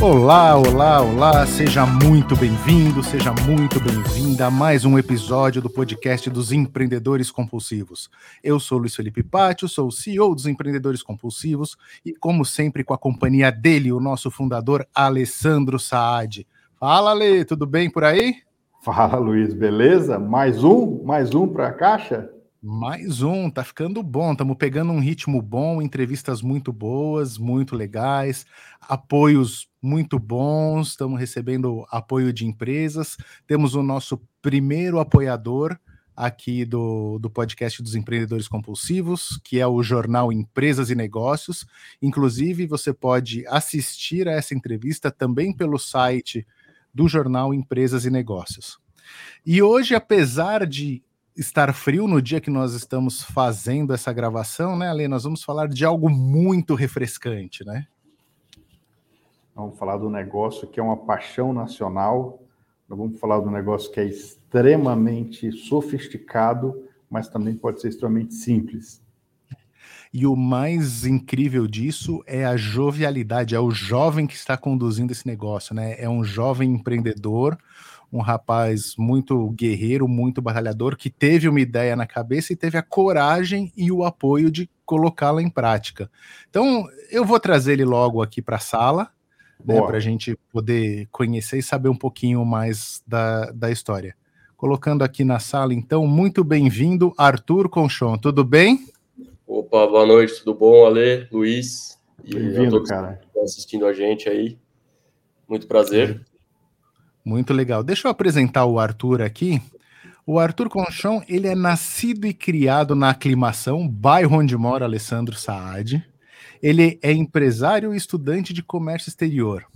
Olá, olá, olá, seja muito bem-vindo, seja muito bem-vinda a mais um episódio do podcast dos Empreendedores Compulsivos. Eu sou Luiz Felipe Pátio, sou o CEO dos Empreendedores Compulsivos e, como sempre, com a companhia dele, o nosso fundador Alessandro Saad. Fala, Ale, tudo bem por aí? Fala, Luiz, beleza? Mais um? Mais um para a caixa? Mais um, tá ficando bom. Estamos pegando um ritmo bom, entrevistas muito boas, muito legais, apoios muito bons. Estamos recebendo apoio de empresas. Temos o nosso primeiro apoiador aqui do, do podcast dos empreendedores compulsivos, que é o jornal Empresas e Negócios. Inclusive, você pode assistir a essa entrevista também pelo site do jornal Empresas e Negócios. E hoje, apesar de estar frio no dia que nós estamos fazendo essa gravação, né, Ale? Nós vamos falar de algo muito refrescante, né? Vamos falar do negócio que é uma paixão nacional. Nós vamos falar do negócio que é extremamente sofisticado, mas também pode ser extremamente simples. E o mais incrível disso é a jovialidade, é o jovem que está conduzindo esse negócio, né? É um jovem empreendedor, um rapaz muito guerreiro, muito batalhador, que teve uma ideia na cabeça e teve a coragem e o apoio de colocá-la em prática. Então, eu vou trazer ele logo aqui para a sala, né, para a gente poder conhecer e saber um pouquinho mais da, da história. Colocando aqui na sala, então, muito bem-vindo, Arthur Conchon, tudo bem? Opa, boa noite, tudo bom, Ale, Luiz? Bem-vindo, cara. assistindo a gente aí. Muito prazer. Muito legal. Deixa eu apresentar o Arthur aqui. O Arthur Conchon, ele é nascido e criado na Aclimação, bairro onde mora Alessandro Saad. Ele é empresário e estudante de comércio exterior.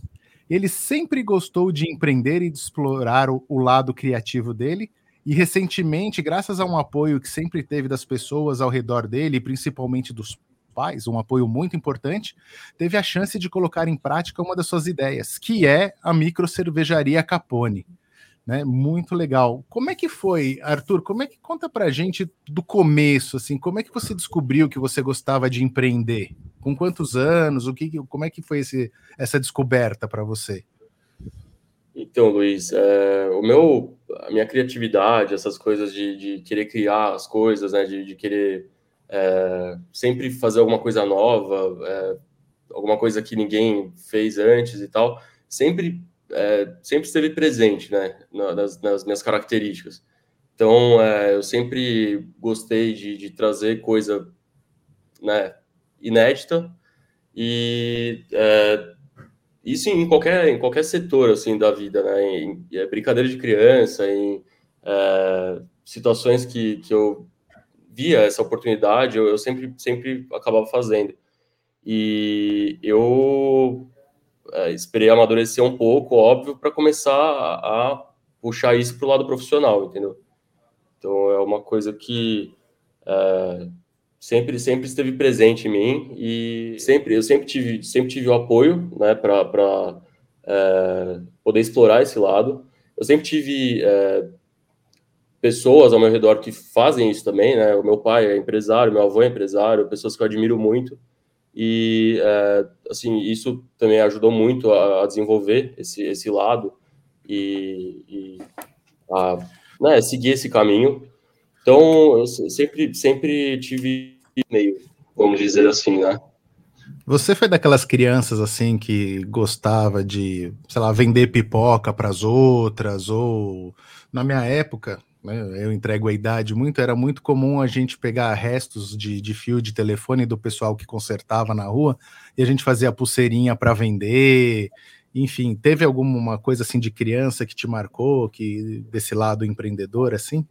Ele sempre gostou de empreender e de explorar o, o lado criativo dele, e recentemente, graças a um apoio que sempre teve das pessoas ao redor dele, principalmente dos pais, um apoio muito importante, teve a chance de colocar em prática uma das suas ideias, que é a micro cervejaria Capone. Né? Muito legal. Como é que foi, Arthur? Como é que conta pra gente do começo, assim, como é que você descobriu que você gostava de empreender? Com quantos anos? O que, como é que foi esse, essa descoberta para você? Então, Luiz, é, o meu, a minha criatividade, essas coisas de, de querer criar as coisas, né, de, de querer é, sempre fazer alguma coisa nova, é, alguma coisa que ninguém fez antes e tal, sempre, é, sempre esteve presente, né, nas, nas minhas características. Então, é, eu sempre gostei de, de, trazer coisa, né, inédita e é, isso em qualquer, em qualquer setor, assim, da vida, né, em, em brincadeira de criança, em é, situações que, que eu via essa oportunidade, eu, eu sempre, sempre acabava fazendo. E eu é, esperei amadurecer um pouco, óbvio, para começar a, a, puxar isso para o lado profissional, entendeu? Então é uma coisa que é, sempre sempre esteve presente em mim e sempre eu sempre tive sempre tive o apoio, né, para é, poder explorar esse lado. Eu sempre tive é, pessoas ao meu redor que fazem isso também, né? O meu pai é empresário, meu avô é empresário, pessoas que eu admiro muito. E, é, assim, isso também ajudou muito a, a desenvolver esse, esse lado e, e a né, seguir esse caminho. Então, eu sempre, sempre tive meio, vamos dizer assim, né? Você foi daquelas crianças assim que gostava de, sei lá, vender pipoca para as outras ou na minha época, né, eu entrego a idade muito, era muito comum a gente pegar restos de, de fio de telefone do pessoal que consertava na rua e a gente fazia pulseirinha para vender. Enfim, teve alguma coisa assim de criança que te marcou, que desse lado empreendedor assim?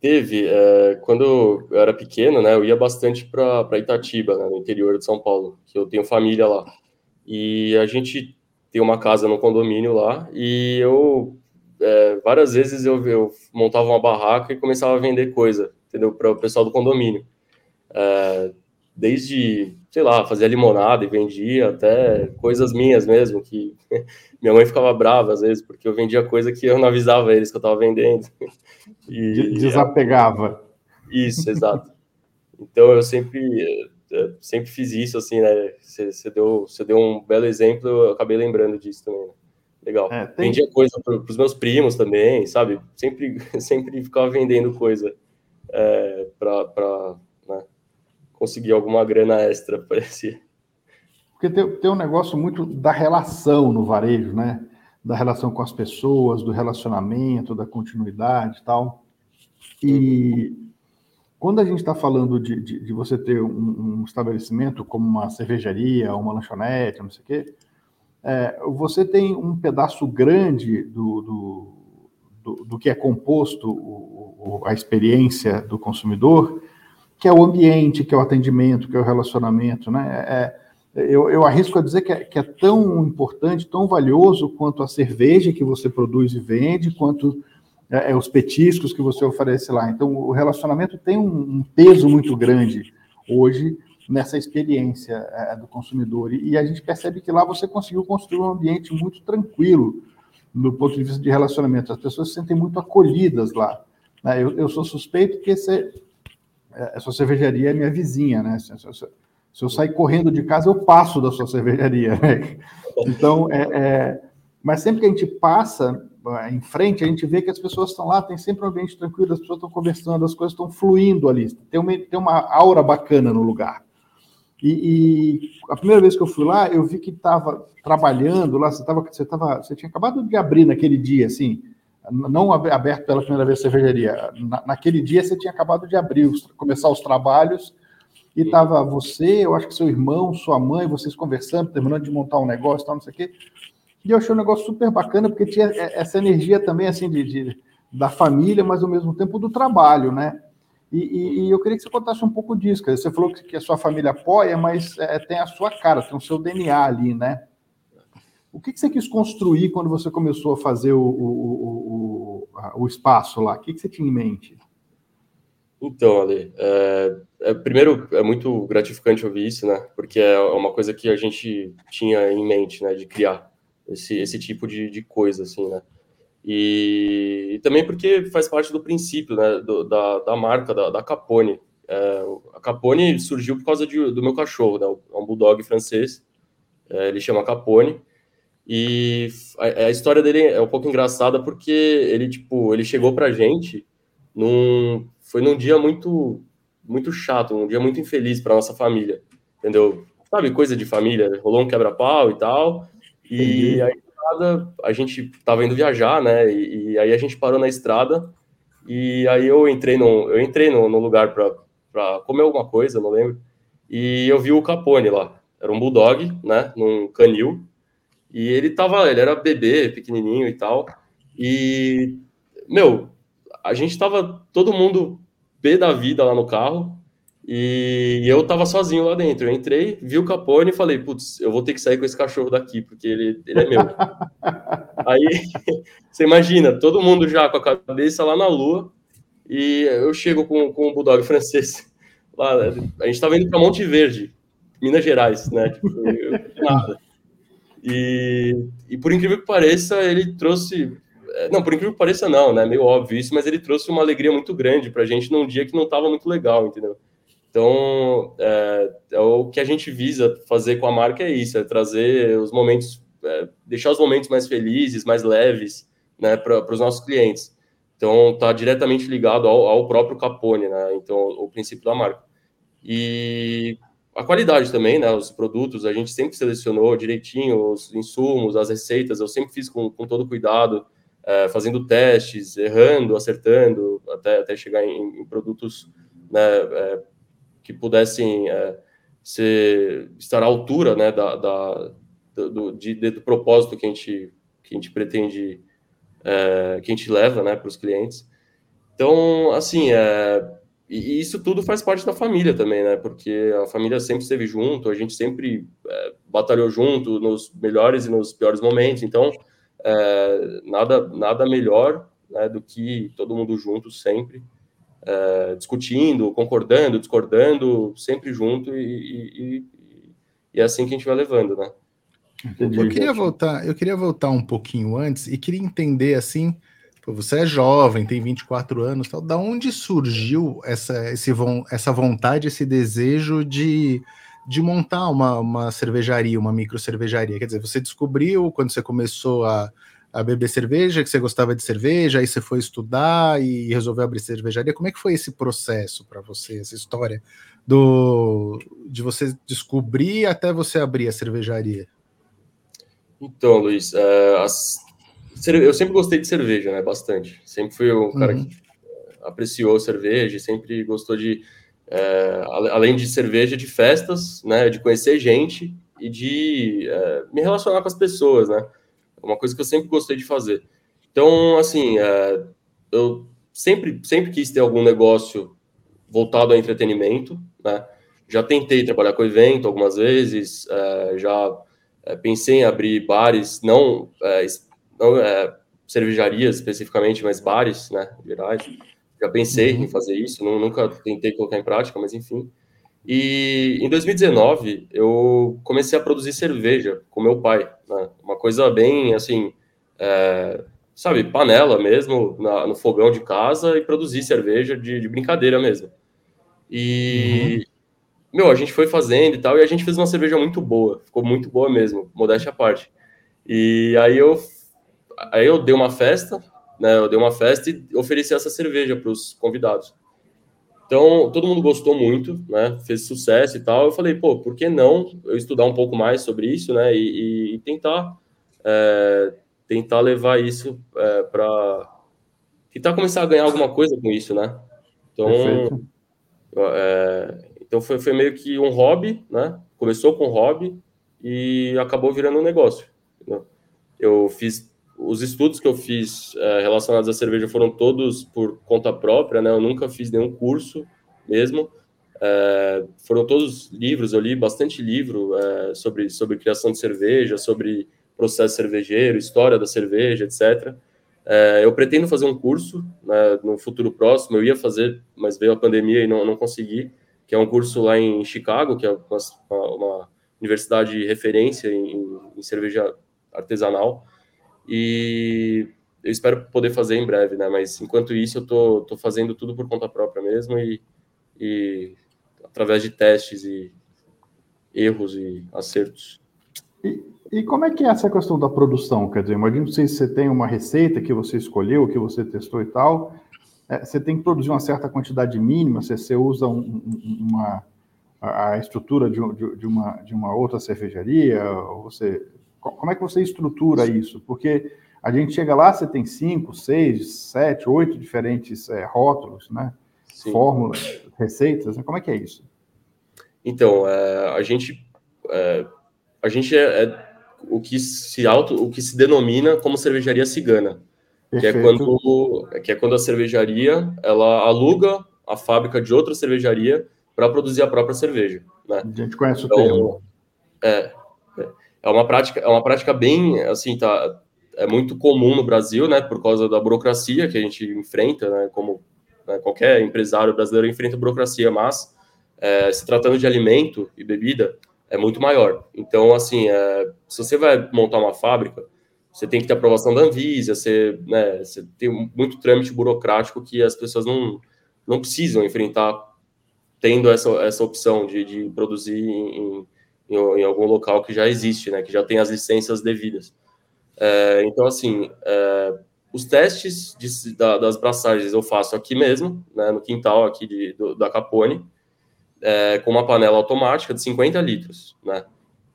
Teve. É, quando eu era pequeno, né, eu ia bastante para Itatiba, né, no interior de São Paulo, que eu tenho família lá. E a gente tem uma casa no condomínio lá, e eu é, várias vezes eu, eu, montava uma barraca e começava a vender coisa, entendeu? Para o pessoal do condomínio. É, desde, sei lá, fazia limonada e vendia, até coisas minhas mesmo, que minha mãe ficava brava às vezes, porque eu vendia coisa que eu não avisava eles que eu estava vendendo. E, Desapegava. Isso, exato. Então eu sempre é, sempre fiz isso, assim, né? Você deu, deu um belo exemplo, eu acabei lembrando disso também. Né? Legal. É, tem... Vendia coisa para os meus primos também, sabe? Sempre, sempre ficava vendendo coisa é, para né? conseguir alguma grana extra, parecia. Porque tem, tem um negócio muito da relação no varejo, né? Da relação com as pessoas, do relacionamento, da continuidade e tal. E quando a gente está falando de, de, de, você ter um, um, estabelecimento como uma cervejaria, uma lanchonete, não sei o quê, é, você tem um pedaço grande do, do, do, do que é composto o, o, a experiência do consumidor, que é o ambiente, que é o atendimento, que é o relacionamento, né? É, eu, eu, arrisco a dizer que é, que é, tão importante, tão valioso quanto a cerveja que você produz e vende, quanto é, é, os petiscos que você oferece lá. Então, o relacionamento tem um, um peso muito grande hoje nessa experiência é, do consumidor. E, a gente percebe que lá você conseguiu construir um ambiente muito tranquilo do ponto de vista de relacionamento. As pessoas se sentem muito acolhidas lá. Né? Eu, eu, sou suspeito que esse, é, essa cervejaria é minha vizinha, né? Se, se, se eu sair correndo de casa, eu passo da sua cervejaria. Né? Então, é, é, mas sempre que a gente passa é, em frente, a gente vê que as pessoas estão lá, tem sempre um ambiente tranquilo, as pessoas estão conversando, as coisas estão fluindo ali, tem uma, tem uma aura bacana no lugar. E, e a primeira vez que eu fui lá, eu vi que estava trabalhando lá, você, tava, você, tava, você tinha acabado de abrir naquele dia, assim, não aberto pela primeira vez a cervejaria, Na, naquele dia você tinha acabado de abrir, começar os trabalhos, e estava você, eu acho que seu irmão, sua mãe, vocês conversando, terminando de montar um negócio, tal, não sei o quê. E eu achei um negócio super bacana, porque tinha essa energia também, assim, de, de da família, mas ao mesmo tempo do trabalho, né? E, e, e, eu queria que você contasse um pouco disso. Você falou que, que, a sua família apoia, mas é, tem a sua cara, tem o seu DNA ali, né? O que, que você quis construir quando você começou a fazer o, o, o, o espaço lá? O que, que você tinha em mente? Então, Ale, é, é, primeiro é muito gratificante ouvir isso, né? Porque é uma coisa que a gente tinha em mente, né? De criar esse, esse tipo de, de coisa, assim, né? E, e, também porque faz parte do princípio, né? Do, da, da marca, da, da Capone. É, a Capone surgiu por causa de, do meu cachorro, né? É um bulldog francês. É, ele chama Capone. E a, a, história dele é um pouco engraçada porque ele, tipo, ele chegou pra gente num... Foi num dia muito muito chato, um dia muito infeliz para nossa família, entendeu? Sabe, coisa de família, rolou um quebra-pau e tal, e aí a gente tava indo viajar, né, e, e, aí a gente parou na estrada, e aí eu entrei no, eu entrei no, no lugar para comer alguma coisa, não lembro, e eu vi o Capone lá, era um bulldog, né, num canil, e ele tava, ele era bebê, pequenininho e tal, e, meu, a gente tava todo mundo pé da vida lá no carro e eu tava sozinho lá dentro. Eu entrei, vi o Capone e falei, putz, eu vou ter que sair com esse cachorro daqui, porque ele, ele é meu. Aí, você imagina, todo mundo já com a cabeça lá na lua, e eu chego com, com o Bulldog francês. Lá, a gente tava indo para Monte Verde, Minas Gerais, né? Tipo, nada. E, e por incrível que pareça, ele trouxe é, não, por incrível que pareça, não, né? Meio óbvio isso, mas ele trouxe uma alegria muito grande para a gente num dia que não estava muito legal, entendeu? Então, é, é, o que a gente visa fazer com a marca é isso, é trazer os momentos, é, deixar os momentos mais felizes, mais leves, né, para os nossos clientes. Então, está diretamente ligado ao, ao, próprio Capone, né? Então, o, princípio da marca. E a qualidade também, né? Os produtos, a gente sempre selecionou direitinho os insumos, as receitas, eu sempre fiz com, com todo cuidado é, fazendo testes, errando, acertando, até, até chegar em, em produtos né, é, que pudessem é, ser, estar à altura né, da, da do, de, do propósito que a gente, que a gente pretende, é, que a gente leva né, para os clientes. Então, assim, é, e isso tudo faz parte da família também, né? Porque a família sempre esteve junto, a gente sempre é, batalhou junto nos melhores e nos piores momentos. Então, é, nada, nada melhor né, do que todo mundo junto sempre, é, discutindo, concordando, discordando, sempre junto e, e, e, é assim que a gente vai levando, né? Entendi. Eu queria voltar, eu queria voltar um pouquinho antes e queria entender assim, você é jovem, tem 24 anos, tal. Da onde surgiu essa, esse, essa vontade, esse desejo de, de montar uma, uma cervejaria, uma micro cervejaria? Quer dizer, você descobriu quando você começou a, a beber cerveja, que você gostava de cerveja, aí você foi estudar e resolveu abrir cervejaria. Como é que foi esse processo para você, essa história do de você descobrir até você abrir a cervejaria? Então, Luiz, é, as, eu sempre gostei de cerveja, né? Bastante. Sempre fui um cara uhum. que apreciou cerveja, sempre gostou de, é, além de cerveja, de festas, né? De conhecer gente e de é, me relacionar com as pessoas, né? Uma coisa que eu sempre gostei de fazer. Então, assim, é, eu sempre, sempre quis ter algum negócio voltado ao entretenimento, né? Já tentei trabalhar com evento algumas vezes, é, já é, pensei em abrir bares, não é, não é, cervejarias especificamente, mas bares, né, gerais. Já pensei uhum. em fazer isso, não, nunca tentei colocar em prática, mas enfim. E em 2019 eu comecei a produzir cerveja com meu pai, né? uma coisa bem assim, é, sabe, panela mesmo, na, no fogão de casa e produzir cerveja de, de brincadeira mesmo. E uhum. meu, a gente foi fazendo e tal, e a gente fez uma cerveja muito boa, ficou muito boa mesmo, modéstia à parte. E aí eu aí eu dei uma festa, né? Eu dei uma festa e ofereci essa cerveja para os convidados. Então, todo mundo gostou muito, né? Fez sucesso e tal. Eu falei, pô, por que não eu estudar um pouco mais sobre isso, né? E, e tentar, é, tentar levar isso é, para tentar começar a ganhar alguma coisa com isso, né? Então, é, então foi, foi meio que um hobby, né? Começou com um hobby e acabou virando um negócio. Né? Eu fiz os estudos que eu fiz é, relacionados à cerveja foram todos por conta própria, né? Eu nunca fiz nenhum curso mesmo. É, foram todos livros, eu li bastante livro é, sobre, sobre criação de cerveja, sobre processo cervejeiro, história da cerveja, etc. Eu pretendo fazer um curso né, no futuro próximo, eu ia fazer, mas veio a pandemia e não, não consegui, que é um curso lá em Chicago, que é uma, uma universidade de referência em, em cerveja artesanal. E eu espero poder fazer em breve, né? Mas enquanto isso, eu tô, tô fazendo tudo por conta própria mesmo e, e através de testes e erros e acertos. E, e, como é que é essa questão da produção? Quer dizer, imagina se você tem uma receita que você escolheu, que você testou e tal, é, você tem que produzir uma certa quantidade mínima, se você usa um, uma, a estrutura de, de, de, uma, de uma outra cervejaria, ou você como é que você estrutura isso? Porque a gente chega lá, você tem cinco, seis, sete, oito diferentes é, rótulos, né? Sim. Fórmulas, receitas, né? como é que é isso? Então, é, a gente, é, a gente é, é, o que se auto, o que se denomina como cervejaria cigana, que é quando que é quando a cervejaria ela aluga a fábrica de outra cervejaria para produzir a própria cerveja, né? A gente conhece então, o termo. É, é uma prática, é uma prática bem, assim, tá, é muito comum no Brasil, né, por causa da burocracia que a gente enfrenta, né, como né, qualquer empresário brasileiro enfrenta burocracia, mas é, se tratando de alimento e bebida, é muito maior. Então, assim, é, se você vai montar uma fábrica, você tem que ter aprovação da Anvisa, você, né, você tem muito trâmite burocrático que as pessoas não, não precisam enfrentar tendo essa, essa opção de, de produzir em, em, em, algum local que já existe, né, que já tem as licenças devidas. É, então, assim, é, os testes de, da, das braçagens eu faço aqui mesmo, né, no quintal aqui de, do, da Capone, é, com uma panela automática de 50 litros, né.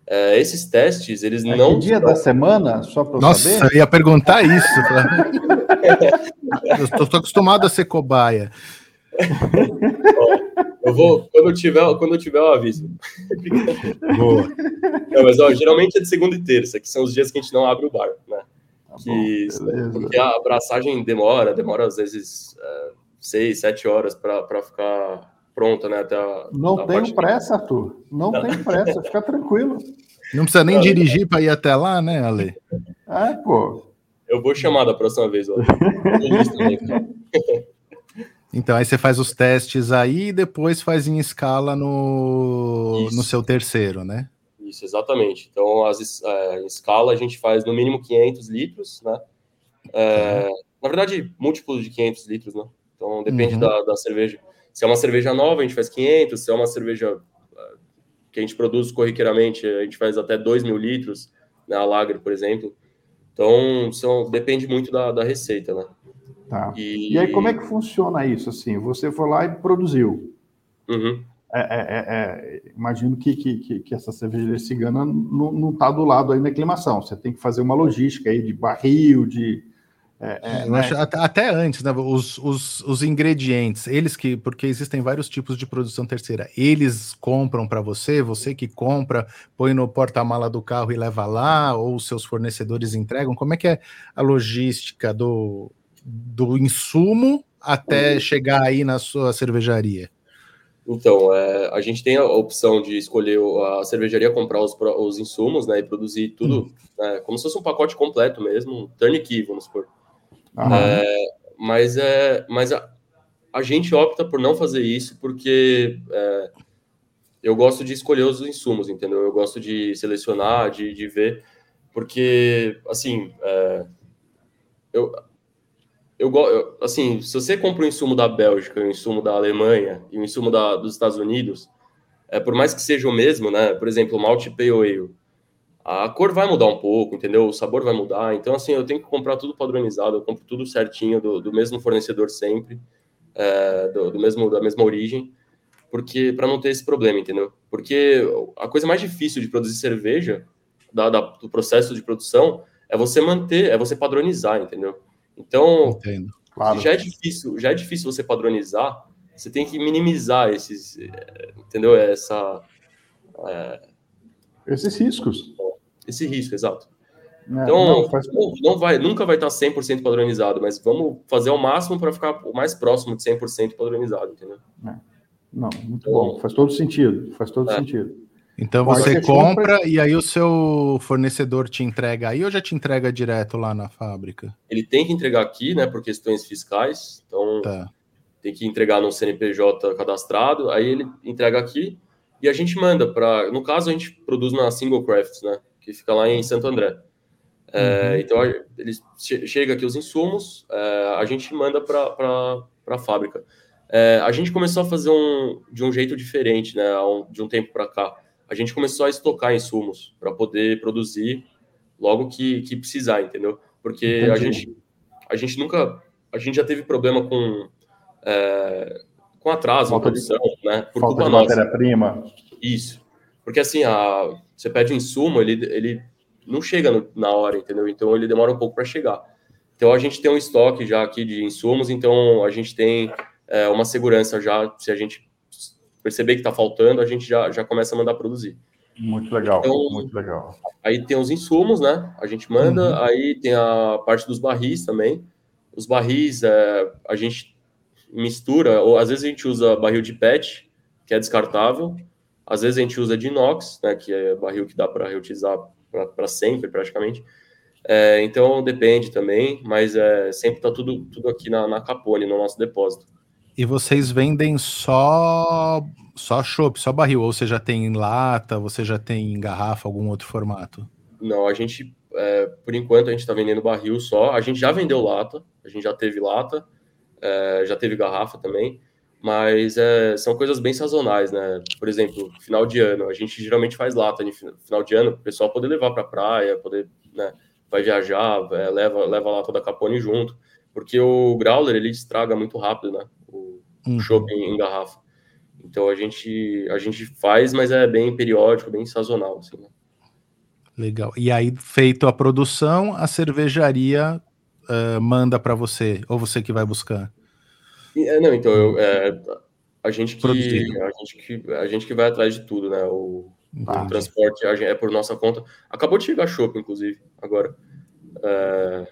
É, esses testes, eles é não... Que dia da semana, só para Nossa, saber? Eu ia perguntar isso. eu estou acostumado a ser cobaia. Eu vou, quando eu tiver, quando eu tiver, eu aviso. Boa. Não, mas ó, geralmente é de segunda e terça, que são os dias que a gente não abre o bar, né? Tá que, bom, porque a abraçagem demora, demora às vezes é, seis, sete horas para ficar pronta, né? Até a, não tenho pressa, Arthur. Não, não tenho pressa, fica tranquilo. Não precisa nem dirigir para ir até lá, né, Ale? É, pô. Eu vou chamar da próxima vez, ó. Então, aí você faz os testes aí e depois faz em escala no, no seu terceiro, né? Isso, exatamente. Então, as, é, em escala, a gente faz no mínimo 500 litros, né? É, na verdade, múltiplos de 500 litros, né? Então depende uhum. da, da cerveja. Se é uma cerveja nova, a gente faz 500. Se é uma cerveja ah, que a gente produz corriqueiramente, a gente faz até 2 mil litros, né? A Lager, por exemplo. Então, são, depende muito da, da receita, né? Tá. E... e... aí, como é que funciona isso? Assim, você foi lá e produziu. Uhum. É, é, é, é imagino que, que, que, essa cervejaria cigana não está do lado aí na aclimação. Você tem que fazer uma logística aí de barril, de é, é, né? acho até, até, antes, né? Os, os, os, ingredientes, eles que, porque existem vários tipos de produção terceira, eles compram para você, você que compra, põe no porta-mala do carro e leva lá, ou seus fornecedores entregam. Como é que é a logística do, do insumo até uhum. chegar aí na sua cervejaria? Então, é, a gente tem a opção de escolher a cervejaria comprar os, os insumos, né, e produzir tudo, hum. né, como se fosse um pacote completo mesmo, turnkey, vamos supor. É, mas é, mas a, a, gente opta por não fazer isso porque é, eu gosto de escolher os insumos, entendeu? Eu gosto de selecionar, de, de ver, porque assim, é, eu, eu, assim, se você compra um insumo da Bélgica, um insumo da Alemanha e um insumo da, dos Estados Unidos, é, por mais que seja o mesmo, né? Por exemplo, o Malte Pale Ale, a cor vai mudar um pouco, entendeu? O sabor vai mudar. Então, assim, eu tenho que comprar tudo padronizado, eu compro tudo certinho, do, do mesmo fornecedor sempre, é, do, do, mesmo, da mesma origem, porque para não ter esse problema, entendeu? Porque a coisa mais difícil de produzir cerveja, da, da, do processo de produção, é você manter, é você padronizar, entendeu? Então, claro. já é difícil, já é difícil você padronizar, você tem que minimizar esses, é, entendeu? Essa. É, esses riscos. Esse risco, exato. É, então, não, faz... não, vai, nunca vai estar 100% padronizado, mas vamos fazer o máximo para ficar o mais próximo de 100% padronizado, entendeu? É. Não, muito então, bom. Faz todo sentido. Faz todo é. sentido. Então você compra compra... e aí o seu fornecedor te entrega aí ou já te entrega direto lá na fábrica? Ele tem que entregar aqui, né, por questões fiscais. Então tá. tem que entregar no CNPJ cadastrado. Aí ele entrega aqui e a gente manda para. No caso, a gente produz na Single Crafts, né? Que fica lá em Santo André. É, uhum. Então, eles chega aqui os insumos, é, a gente manda para a fábrica. É, a gente começou a fazer um, de um jeito diferente, né? De um tempo para cá. A gente começou a estocar insumos para poder produzir logo que, que precisar, entendeu? Porque a gente, a gente nunca. A gente já teve problema com. É, com atraso falta na produção, de, né? Por falta culpa de matéria-prima. Isso. Porque assim, a, você pede um insumo, ele, ele não chega no, na hora, entendeu? Então ele demora um pouco para chegar. Então a gente tem um estoque já aqui de insumos, então a gente tem é, uma segurança já, se a gente perceber que está faltando, a gente já, já começa a mandar produzir. Muito legal, então, muito legal. Aí tem os insumos, né? A gente manda, uhum. aí tem a parte dos barris também. Os barris, é, a gente mistura, ou às vezes a gente usa barril de PET, que é descartável, às vezes a gente usa de inox, né, que é barril que dá para reutilizar para sempre, praticamente. É, então depende também, mas é, sempre está tudo, tudo aqui na, na Capone, no nosso depósito. E vocês vendem só só chopp, só barril, ou você já tem em lata, você já tem em garrafa, algum outro formato? Não, a gente, é, por enquanto, a gente está vendendo barril só. A gente já vendeu lata, a gente já teve lata, é, já teve garrafa também, mas é, são coisas bem sazonais, né? Por exemplo, final de ano, a gente geralmente faz lata no final de ano, o pessoal poder levar para a praia, poder, né, vai viajar, é, leva, leva a lata da Capone junto, porque o growler ele estraga muito rápido, né? O uhum. shopping em garrafa. Então a gente a gente faz, mas é bem periódico, bem sazonal, assim. Né? Legal. E aí, feito a produção, a cervejaria uh, manda para você, ou você que vai buscar? É, não, então, eu, é, a, gente que, a, gente que, a gente que vai atrás de tudo, né? O, o transporte é por nossa conta. Acabou de chegar a Chopp, inclusive, agora. É,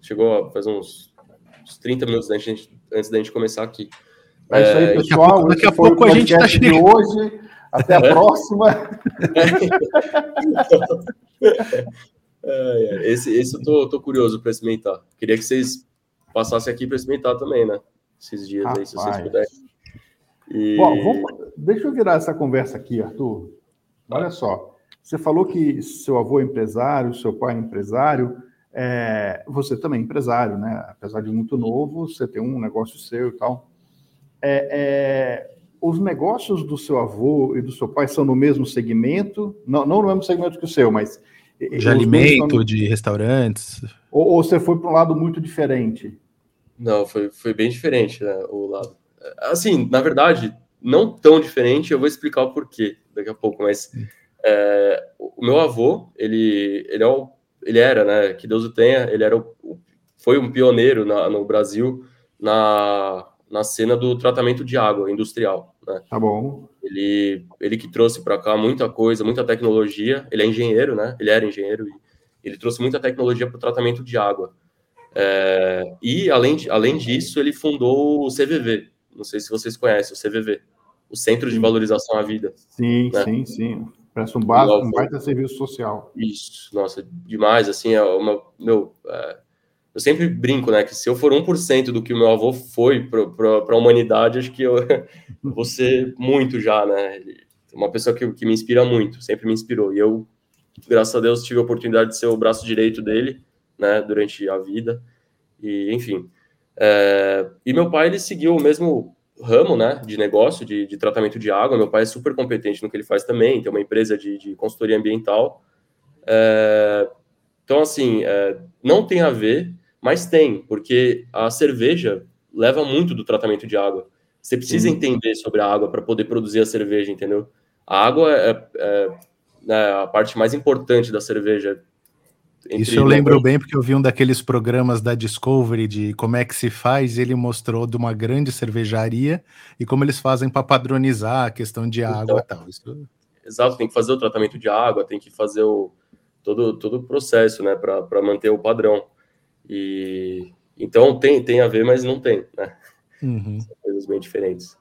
chegou faz uns, uns 30 minutos antes, gente, antes da gente começar aqui. É isso aí, pessoal. Daqui a pouco, daqui a, pouco a gente está chegando. hoje. Até a é. próxima. É, esse, esse eu tô, tô curioso para experimentar. Queria que vocês passassem aqui para experimentar também, né? Esses dias Rapaz. aí, se vocês puderem. E... Bom, vamos, deixa eu virar essa conversa aqui, Arthur. Olha só, você falou que seu avô é empresário, seu pai é empresário. É, você também é empresário, né? Apesar de muito novo, você tem um negócio seu e tal. É, é, os negócios do seu avô e do seu pai são no mesmo segmento? Não, não no mesmo segmento que o seu, mas. De alimento, no... de restaurantes? Ou, ou, você foi para um lado muito diferente? Não, foi, foi bem diferente né, o lado. Assim, na verdade, não tão diferente, eu vou explicar o porquê daqui a pouco, mas é, o meu avô, ele, ele, é o, ele era, né, que Deus o tenha, ele era o, foi um pioneiro na, no Brasil na, na cena do tratamento de água industrial. Né? Tá bom. Ele, ele que trouxe para cá muita coisa, muita tecnologia. Ele é engenheiro, né? Ele era engenheiro e ele trouxe muita tecnologia para o tratamento de água. É, e além, além disso, ele fundou o CVV. Não sei se vocês conhecem o CVV, o Centro de Valorização à Vida. Sim, né? sim, sim. Parece um, básico, um baita serviço social. Isso, nossa, demais. Assim, é uma, meu, é, eu sempre brinco, né, que se eu for 1% do que o meu avô foi para a humanidade, acho que eu vou ser muito já, né? Uma pessoa que, que me inspira muito, sempre me inspirou. E eu, graças a Deus, tive a oportunidade de ser o braço direito dele, né, durante a vida. E, enfim. É, e meu pai, ele seguiu o mesmo ramo, né, de negócio, de, de, tratamento de água. Meu pai é super competente no que ele faz também, tem uma empresa de, de consultoria ambiental. É, então, assim, é, não tem a ver mas tem, porque a cerveja leva muito do tratamento de água. Você precisa Sim. entender sobre a água para poder produzir a cerveja, entendeu? A água é, é, é a parte mais importante da cerveja. Isso eu lembro bem porque eu vi um daqueles programas da Discovery de como é que se faz, e ele mostrou de uma grande cervejaria e como eles fazem para padronizar a questão de água então, e tal. Isso... Exato, tem que fazer o tratamento de água, tem que fazer o, todo, todo o processo, né, para manter o padrão. E então tem, tem a ver, mas não tem, né? Uhum. São coisas bem diferentes.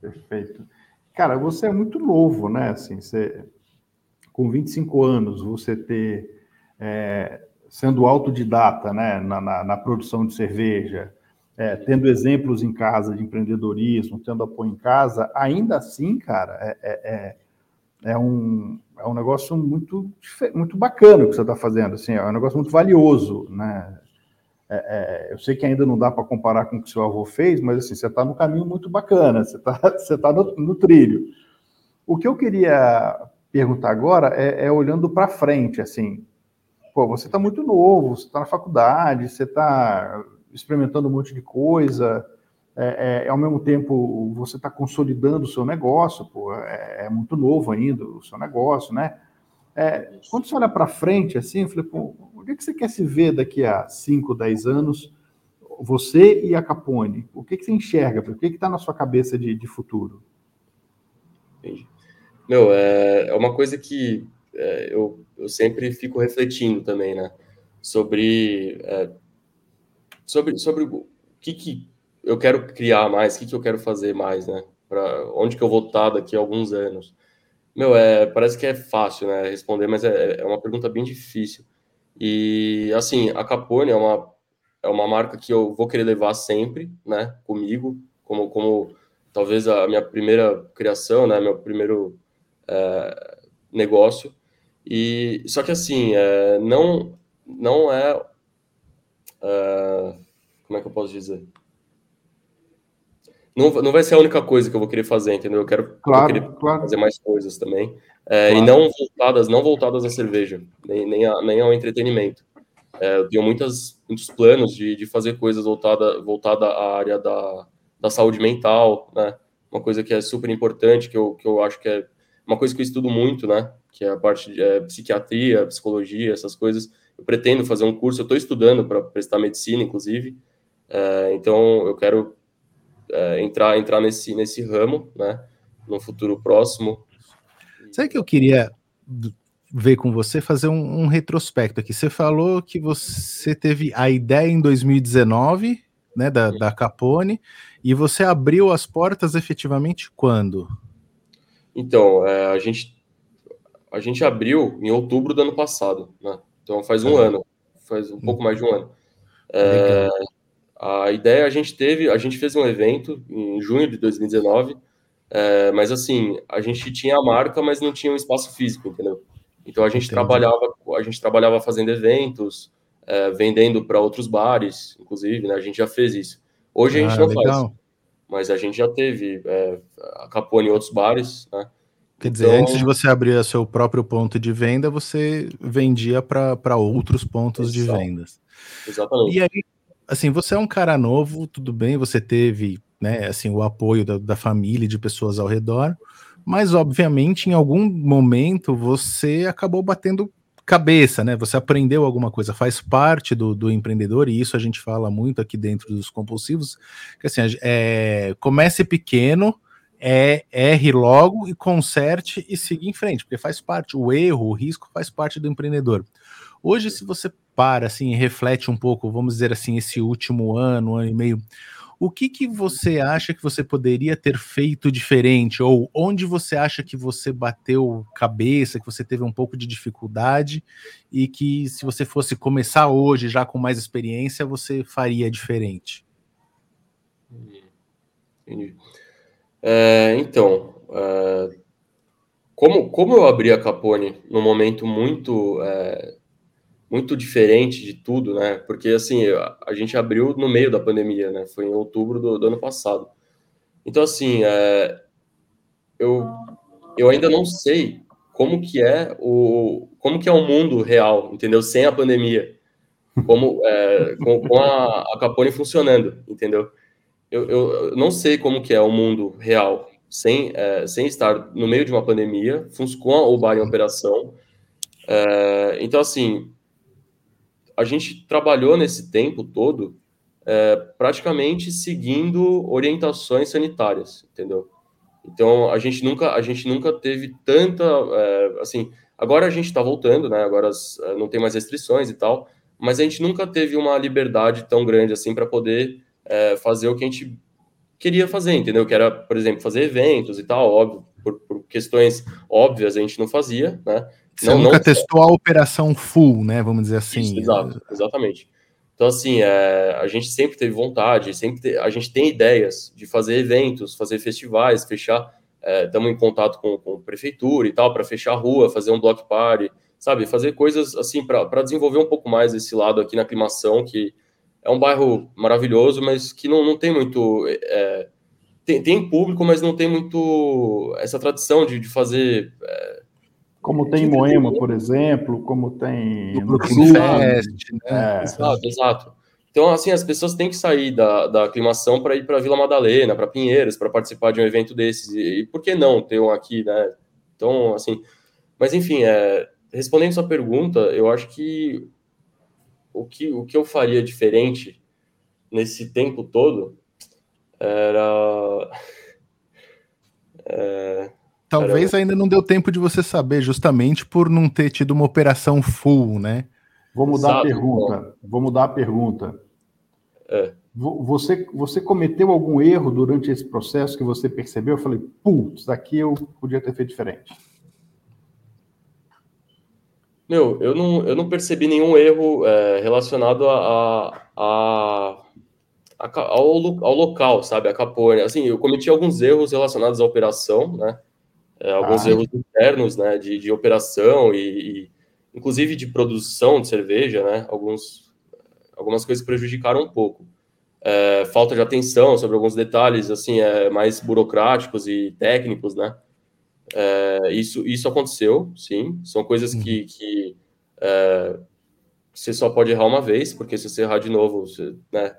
Perfeito. Cara, você é muito novo, né? Assim, você, com 25 anos, você ter é, sendo autodidata, né, na, na, na produção de cerveja, é, tendo exemplos em casa de empreendedorismo, tendo apoio em casa, ainda assim, cara, é, é, é, é um, é um negócio muito, muito bacana o que você está fazendo, assim, é um negócio muito valioso, né? É, é, eu sei que ainda não dá para comparar com o que seu avô fez, mas assim, você está no caminho muito bacana, você está você tá no, no, trilho. O que eu queria perguntar agora é, é olhando para frente, assim, pô, você está muito novo, você está na faculdade, você está experimentando um monte de coisa, é, é, ao mesmo tempo você está consolidando o seu negócio, pô, é, é, muito novo ainda o seu negócio, né? É, quando você olha para frente, assim, eu falei, pô, onde é que você quer se ver daqui a 5, 10 anos, você e a Capone? O que, que você enxerga? O que está na sua cabeça de, de futuro? Entendi. Meu, é, é uma coisa que é, eu, eu sempre fico refletindo também, né? Sobre, é, sobre, sobre o que, que eu quero criar mais, o que, que eu quero fazer mais, né? Para onde que eu vou estar daqui a alguns anos. Meu, é, parece que é fácil, né, responder, mas é, é uma pergunta bem difícil. E, assim, a Capone é uma, é uma marca que eu vou querer levar sempre, né, comigo, como, como talvez a minha primeira criação, né, meu primeiro é, negócio. E, só que, assim, é, não, não é, é como é que eu posso dizer? não, não vai ser a única coisa que eu vou querer fazer, entendeu? Eu quero, claro, eu claro. fazer mais coisas também. É, claro. E não voltadas, não voltadas à cerveja, nem, nem, a, nem ao entretenimento. É, eu tenho muitas, muitos planos de, de fazer coisas voltada, voltada à área da, da saúde mental, né? Uma coisa que é super importante, que eu, que eu acho que é uma coisa que eu estudo muito, né? Que é a parte de é, psiquiatria, psicologia, essas coisas. Eu pretendo fazer um curso, eu estou estudando para prestar medicina, inclusive. É, então, eu quero é, entrar, entrar nesse, nesse ramo, né? No futuro próximo. Sabe que eu queria ver com você, fazer um, um, retrospecto aqui. Você falou que você teve a ideia em 2019, né, da, da Capone, e você abriu as portas efetivamente quando? Então, é, a, gente, a gente abriu em outubro do ano passado, né? Então faz um ano, faz um pouco mais de um ano. É, a ideia a gente teve, a gente fez um evento em junho de 2019, é, mas assim, a gente tinha a marca, mas não tinha um espaço físico, entendeu? Então a gente Entendi. trabalhava, a gente trabalhava fazendo eventos, é, vendendo para outros bares, inclusive, né? A gente já fez isso. Hoje a gente ah, não legal. faz, mas a gente já teve é, a Capone em outros bares, né? Quer dizer, então... antes de você abrir o seu próprio ponto de venda, você vendia para outros pontos Exato. de vendas. Exatamente. E aí, assim, você é um cara novo, tudo bem, você teve, né, assim, o apoio da, da família e de pessoas ao redor, mas obviamente em algum momento você acabou batendo cabeça, né? Você aprendeu alguma coisa, faz parte do, do empreendedor, e isso a gente fala muito aqui dentro dos compulsivos, que assim, é, comece pequeno, é, erre logo e conserte e siga em frente, porque faz parte, o erro, o risco faz parte do empreendedor. Hoje, se você para assim e reflete um pouco, vamos dizer assim, esse último ano, ano e meio, o que, que você acha que você poderia ter feito diferente? Ou onde você acha que você bateu cabeça, que você teve um pouco de dificuldade e que se você fosse começar hoje, já com mais experiência, você faria diferente? Entendi. É, então, é, como, como eu abri a Capone num momento muito é, muito diferente de tudo, né? Porque assim, a, gente abriu no meio da pandemia, né? Foi em outubro do, do ano passado. Então, assim, é, eu, eu ainda não sei como que é o como que é o mundo real, entendeu? Sem a pandemia, como é, com, com, a, a Capone funcionando, entendeu? Eu, eu, não sei como que é o mundo real sem é, sem estar no meio de uma pandemia, com o bar em operação. É, então, assim, a gente trabalhou nesse tempo todo é, praticamente seguindo orientações sanitárias, entendeu? Então a gente nunca a gente nunca teve tanta é, assim. Agora a gente está voltando, né? Agora as, é, não tem mais restrições e tal, mas a gente nunca teve uma liberdade tão grande assim para poder é, fazer o que a gente queria fazer, entendeu? Que era, por exemplo, fazer eventos e tal, óbvio, por, por questões óbvias a gente não fazia, né? Você não, nunca não... testou a operação full, né? Vamos dizer assim. Isso, exato, exatamente. Então, assim, é, a gente sempre teve vontade, sempre te, a gente tem ideias de fazer eventos, fazer festivais, fechar. Estamos é, em contato com, com a prefeitura e tal, para fechar a rua, fazer um block party, sabe? Fazer coisas assim para desenvolver um pouco mais esse lado aqui na aclimação, que é um bairro maravilhoso, mas que não, não tem muito. É, tem, tem, público, mas não tem muito essa tradição de, de fazer. É, como tem em Moema, por exemplo, como tem no Sul. Fest, né? É. Exato, exato. Então, assim, as pessoas têm que sair da, da aclimação para ir para Vila Madalena, para Pinheiros, para participar de um evento desses. E, e, por que não ter um aqui, né? Então, assim. Mas, enfim, é, respondendo sua pergunta, eu acho que o, que o que eu faria diferente nesse tempo todo era. É, Talvez Caramba. ainda não deu tempo de você saber, justamente por não ter tido uma operação full, né? Vou mudar Exato, a pergunta. Bom. Vou mudar a pergunta. É. Você, você cometeu algum erro durante esse processo que você percebeu? Eu falei, putz, daqui eu podia ter feito diferente. Meu, eu não, eu não percebi nenhum erro é, relacionado a, a, a, ao, ao local, sabe? A Capone. Assim, eu cometi alguns erros relacionados à operação, né? é, alguns ah. erros internos, né, de, de operação e, e, inclusive de produção de cerveja, né, alguns, algumas coisas prejudicaram um pouco. É, falta de atenção sobre alguns detalhes, assim, é, mais burocráticos e técnicos, né, é, isso, isso aconteceu, sim, são coisas que, uhum. que é, você só pode errar uma vez, porque se você errar de novo, você, né,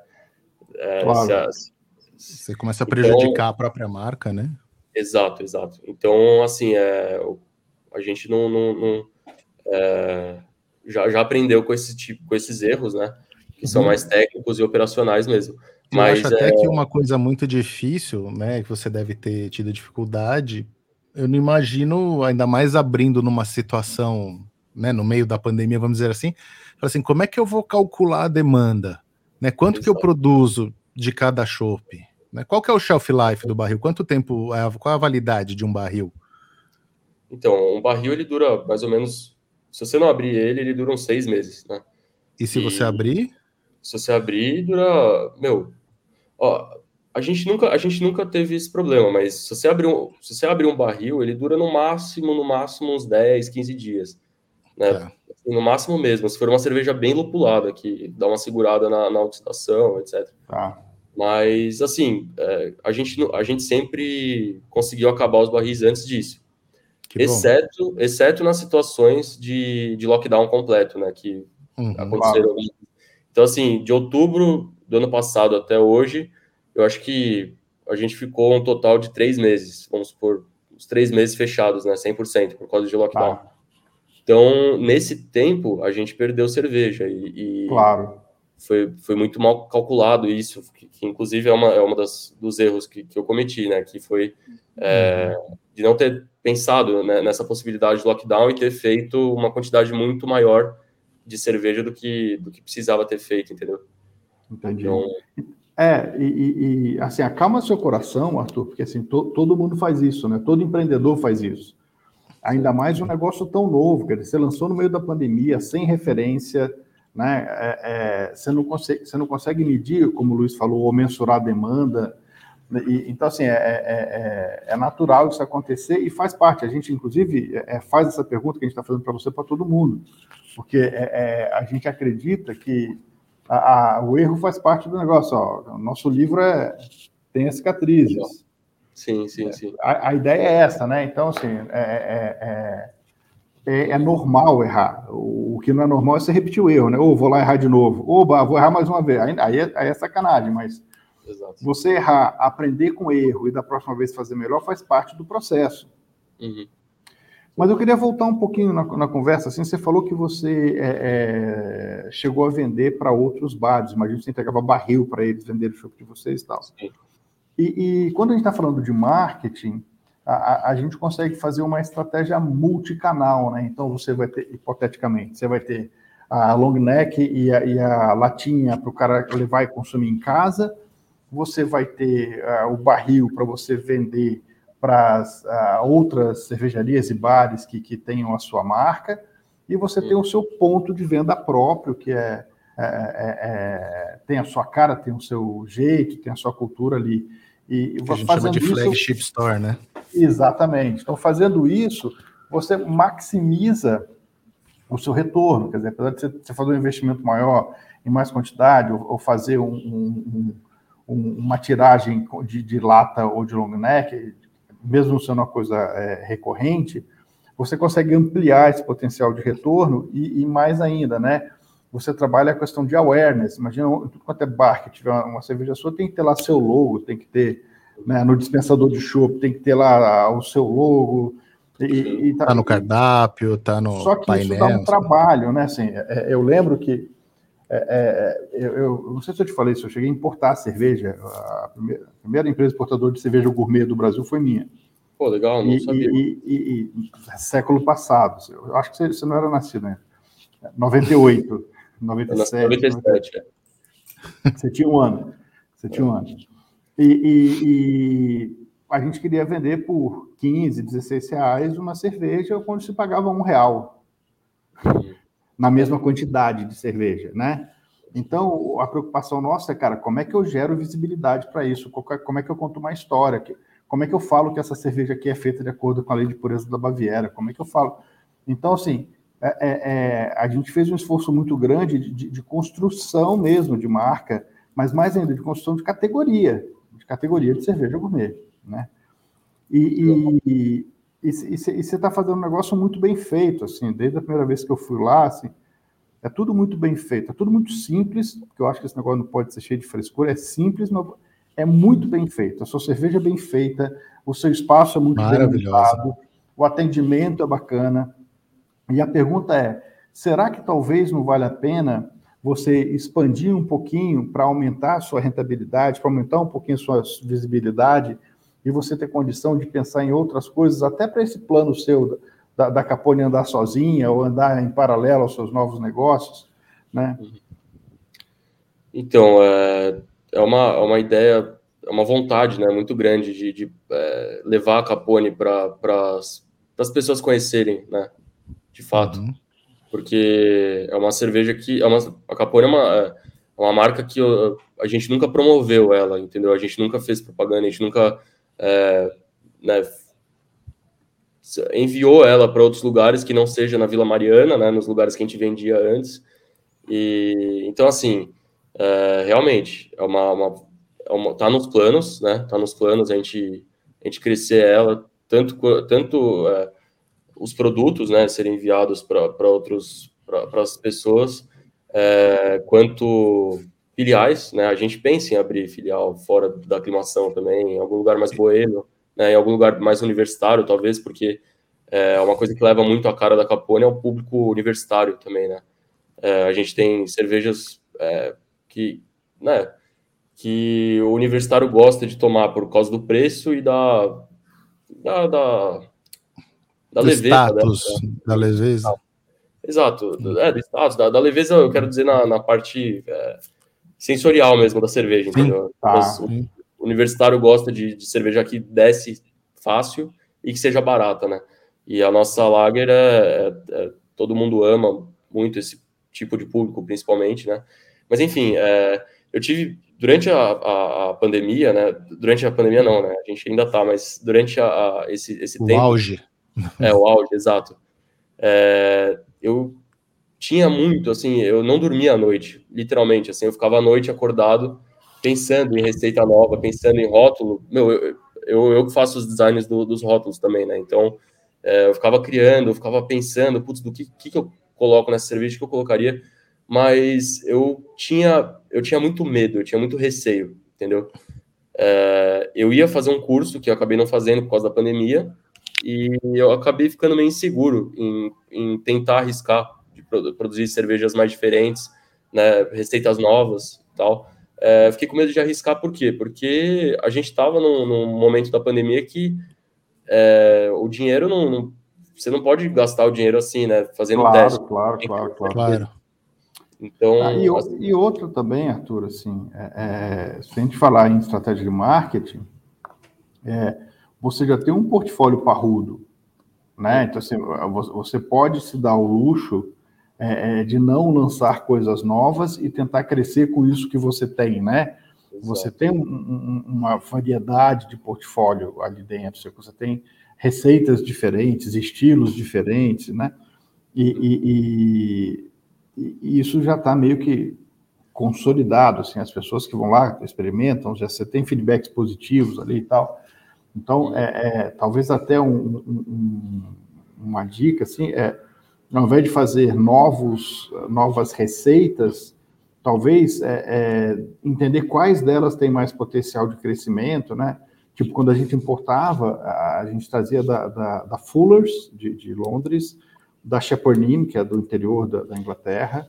é, claro. se, você começa a prejudicar então, a própria marca, né? Exato, exato. Então, assim, é, a gente não, não, não é, já, já aprendeu com esse tipo, com esses erros, né? Que são uhum. mais técnicos e operacionais mesmo. Eu Mas, acho até é... que uma coisa muito difícil, né? Que você deve ter tido dificuldade. Eu não imagino, ainda mais abrindo numa situação, né? No meio da pandemia, vamos dizer assim. Assim, como é que eu vou calcular a demanda? Né? Quanto que eu produzo de cada chopp? Né? Qual que é o shelf life do barril? Quanto tempo, é qual é a validade de um barril? Então, um barril ele dura mais ou menos, se você não abrir ele, ele dura uns seis meses, né? E se e, você abrir? Se você abrir, dura, meu, ó, a gente nunca, a gente nunca teve esse problema, mas se você abrir um, se você abrir um barril, ele dura no máximo, no máximo uns 10, 15 dias. né? É. no máximo mesmo, se for uma cerveja bem lupulada, que dá uma segurada na, na oxidação, etc. Tá. Mas, assim, é, a, gente, a gente sempre conseguiu acabar os barris antes disso. exceto, exceto nas situações de, de lockdown completo, né? Que uhum, aconteceram. Claro. Então, assim, de outubro do ano passado até hoje, eu acho que a gente ficou um total de três meses, vamos supor, os três meses fechados, né? 100% por causa de lockdown. Ah. Então, nesse tempo, a gente perdeu cerveja e, e claro. foi, foi muito mal calculado isso, que, que inclusive é uma, é uma das, dos erros que, que eu cometi, né? Que foi é, de não ter pensado né, nessa possibilidade de lockdown e ter feito uma quantidade muito maior de cerveja do que, do que precisava ter feito, entendeu? Entendi. Então, é, e, e, assim, acalma seu coração, Arthur, porque assim, to, todo mundo faz isso, né? Todo empreendedor faz isso. Ainda mais um negócio tão novo, quer dizer, você lançou no meio da pandemia, sem referência, né? É, é, você, não consegue, você não consegue medir, como o Luiz falou, ou mensurar a demanda. Né? E, então, assim, é, é, é, é, natural isso acontecer e faz parte. A gente, inclusive, é, faz essa pergunta que a gente está fazendo para você, para todo mundo, porque a gente acredita que a, a, o erro faz parte do negócio. Ó. O nosso livro é, tem as cicatrizes. Sim, sim, sim. A, a ideia é essa, né? Então, assim, é, é, é, é, normal errar. O, o, que não é normal é você repetir o erro, né? Ou vou lá errar de novo. Ou vou errar mais uma vez. Aí, aí, é, aí é sacanagem, mas Exato. você errar, aprender com erro e da próxima vez fazer melhor faz parte do processo. Uhum. Mas eu queria voltar um pouquinho na, na conversa. Assim, você falou que você é, é, chegou a vender para outros bares. Imagina que você entregava barril para eles venderem o chopp de vocês e tal. E, e, quando a gente está falando de marketing, a, a, gente consegue fazer uma estratégia multicanal, né? Então você vai ter, hipoteticamente, você vai ter a long neck e a, e a latinha para o cara levar e consumir em casa. Você vai ter uh, o barril para você vender para uh, outras cervejarias e bares que, que tenham a sua marca, e você tem o seu ponto de venda próprio, que é, é, é, é tem a sua cara, tem o seu jeito, tem a sua cultura ali. E que a gente chama de isso, flagship store, né? Exatamente. Então, fazendo isso, você maximiza o seu retorno. Quer dizer, apesar de você fazer um investimento maior em mais quantidade, ou, ou fazer um, um, um, uma tiragem de, de, lata ou de long neck, mesmo sendo uma coisa é, recorrente, você consegue ampliar esse potencial de retorno e, e, mais ainda, né? Você trabalha a questão de awareness. Imagina, tudo quanto é bar que tiver uma cerveja sua, tem que ter lá seu logo, tem que ter né, no dispensador de chopp, tem que ter lá o seu logo. E, e tá, tá, no cardápio, tá no Só que painel, isso dá um trabalho, né? Assim, é, eu lembro que é, é, eu, eu, não sei se eu te falei isso, eu cheguei a importar cerveja. A primeira, a primeira empresa exportadora de cerveja gourmet do Brasil foi minha. Pô, legal, não e, sabia. E, e, e, século passado. Eu acho que você, você não era nascido, né? 98, 97. 97, é. Você tinha um ano. Você tinha um ano. E, a gente queria vender por 15, 16 reais uma cerveja quando se pagava um real. Na mesma quantidade de cerveja, né? Então, a preocupação nossa é, cara, como é que eu gero visibilidade para isso? Como é que eu conto uma história? Como é que eu falo que essa cerveja aqui é feita de acordo com a lei de pureza da Baviera? Como é que eu falo? Então, assim, é, é, é a gente fez um esforço muito grande de, de, construção mesmo de marca, mas mais ainda de construção de categoria, de categoria de cerveja gourmet, né? E, e, e você está fazendo um negócio muito bem feito, assim, desde a primeira vez que eu fui lá, assim, é tudo muito bem feito, é tudo muito simples, porque eu acho que esse negócio não pode ser cheio de frescura, é simples, mas é muito bem feito. A sua cerveja é bem feita, o seu espaço é muito montado, o atendimento é bacana. E a pergunta é: será que talvez não vale a pena você expandir um pouquinho para aumentar a sua rentabilidade, para aumentar um pouquinho a sua visibilidade? E você ter condição de pensar em outras coisas, até para esse plano seu da, da Capone andar sozinha ou andar em paralelo aos seus novos negócios, né? Então, é, é, uma, é uma ideia, é uma vontade né, muito grande de, de é, levar a Capone para as pessoas conhecerem, né? De fato. Uhum. Porque é uma cerveja que. É uma, a Capone é uma, é uma marca que eu, a gente nunca promoveu ela, entendeu? A gente nunca fez propaganda, a gente nunca é, né, enviou ela para outros lugares que não seja na Vila Mariana, né, nos lugares que a gente vendia antes. E então assim, é, realmente é uma, uma, é uma, tá nos planos, né? Tá nos planos a gente a gente crescer ela tanto tanto é, os produtos, né, serem enviados para outros para as pessoas, é, quanto filiais, né? A gente pensa em abrir filial fora da aclimação também, em algum lugar mais boêmio, né? Em algum lugar mais universitário, talvez, porque é uma coisa que leva muito a cara da Capone é o público universitário também, né? É, a gente tem cervejas é, que, né? Que o universitário gosta de tomar por causa do preço e da da, da, da leveza, status, né? da leveza. Exato, é, do status, da, da, leveza, eu quero dizer na, na parte é, sensorial mesmo da cerveja, entendeu? Tá. o universitário gosta de, de, cerveja que desce fácil e que seja barata, né? E a nossa lager é, é, é, todo mundo ama muito esse tipo de público, principalmente, né? Mas enfim, é, eu tive durante a, a, a, pandemia, né? Durante a pandemia não, né? A gente ainda tá, mas durante a, a esse, esse o tempo. O auge. É, o auge, exato. É, eu tinha muito, assim, eu não dormia à noite, literalmente, assim, eu ficava à noite acordado, pensando em receita nova, pensando em rótulo. Meu, eu, eu, eu faço os designs do, dos rótulos também, né? Então, é, eu ficava criando, eu ficava pensando, putz, do que, que, que eu coloco nessa cerveja, que eu colocaria, mas eu tinha, eu tinha muito medo, eu tinha muito receio, entendeu? É, eu ia fazer um curso que eu acabei não fazendo por causa da pandemia, e eu acabei ficando meio inseguro em, em tentar arriscar produzir cervejas mais diferentes, né, receitas novas e tal. É, fiquei com medo de arriscar, por quê? Porque a gente estava num, num, momento da pandemia que é, o dinheiro não, não, Você não pode gastar o dinheiro assim, né? Fazendo claro, teste. Claro, claro, claro. claro. Então, ah, e, assim... e outra também, Arthur, assim, é, é, se a gente falar em estratégia de marketing, é, você já tem um portfólio parrudo, né? Então, assim, você pode se dar o luxo é, é, de não lançar coisas novas e tentar crescer com isso que você tem, né? Exato. Você tem um, um, uma variedade de portfólio ali dentro, você tem receitas diferentes, estilos diferentes, né? E, e, e, e isso já está meio que consolidado, assim, as pessoas que vão lá experimentam, já você tem feedbacks positivos ali e tal. Então, é, é talvez até um, uma dica, assim, é, ao invés de fazer novos, novas receitas, talvez é, é, entender quais delas têm mais potencial de crescimento, né? Tipo, quando a gente importava, a gente trazia da, da, da Fuller's, de, de, Londres, da Chapornin, que é do interior da, da Inglaterra,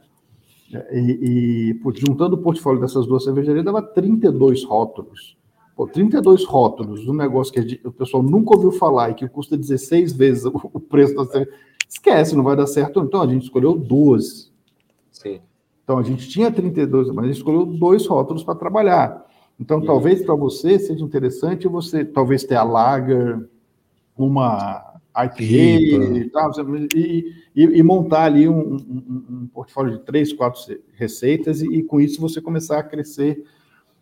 e, e juntando o portfólio dessas duas cervejarias, dava 32 rótulos. Pô, 32 rótulos, um negócio que o pessoal nunca ouviu falar e que custa 16 vezes o preço da cerveja. Esquece, não vai dar certo. Então a gente escolheu duas. Sim. Então a gente tinha 32, mas a gente escolheu dois rótulos para trabalhar. Então Sim. talvez para você seja interessante você talvez ter a Lager, uma IPA e, tal, e, e, e, montar ali um, um, um, portfólio de três, quatro receitas e, e, com isso você começar a crescer.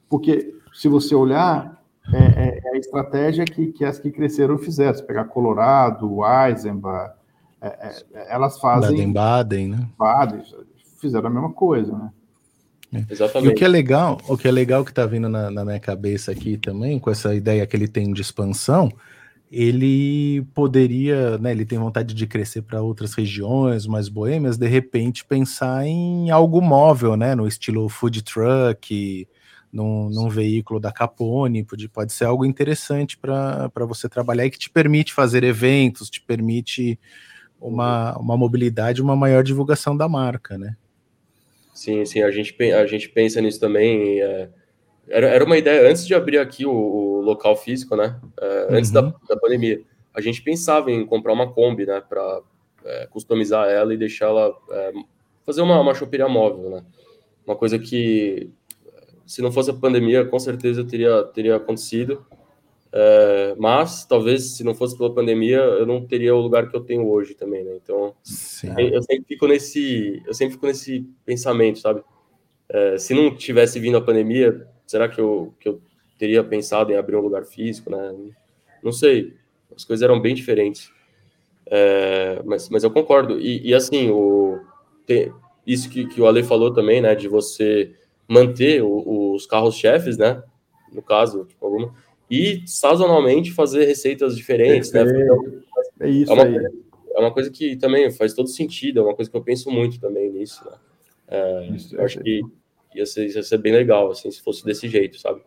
Porque se você olhar, é, é, é a estratégia que, que as que cresceram fizeram. Se pegar Colorado, Eisenbach, é, é, elas fazem. Baden-Baden, né? Baden, fizeram a mesma coisa, né? É. Exatamente. E o que é legal, o que é legal que está vindo na, na, minha cabeça aqui também, com essa ideia que ele tem de expansão, ele poderia, né? Ele tem vontade de crescer para outras regiões mais boêmias, de repente pensar em algo móvel, né? No estilo food truck, num, num veículo da Capone, pode, pode ser algo interessante para você trabalhar e que te permite fazer eventos, te permite uma, uma mobilidade, uma maior divulgação da marca, né? Sim, sim, a gente, a gente pensa nisso também. É, era, era uma ideia, antes de abrir aqui o, o local físico, né? É, antes da, uhum. da pandemia, a gente pensava em comprar uma Kombi, né? Para é, customizar ela e deixar ela. É, fazer uma, uma choperia móvel, né? Uma coisa que, se não fosse a pandemia, com certeza teria, teria acontecido. É, mas talvez se não fosse pela pandemia, eu não teria o lugar que eu tenho hoje também, né? Então, eu, eu, sempre fico nesse, eu sempre fico nesse pensamento, sabe? É, se não tivesse vindo a pandemia, será que eu, que eu teria pensado em abrir um lugar físico, né? Não sei. As coisas eram bem diferentes. É, mas, mas eu concordo. E, e assim, o, tem, isso que, que o Ale falou também, né, de você manter o, os carros-chefes, né, no caso, tipo, alguma, e sazonalmente fazer receitas diferentes, né? É isso é uma, aí. É uma coisa que também faz todo sentido, é uma coisa que eu penso muito também nisso, né? É, isso, eu acho que ia ser, ia ser bem legal, assim, se fosse desse jeito, sabe?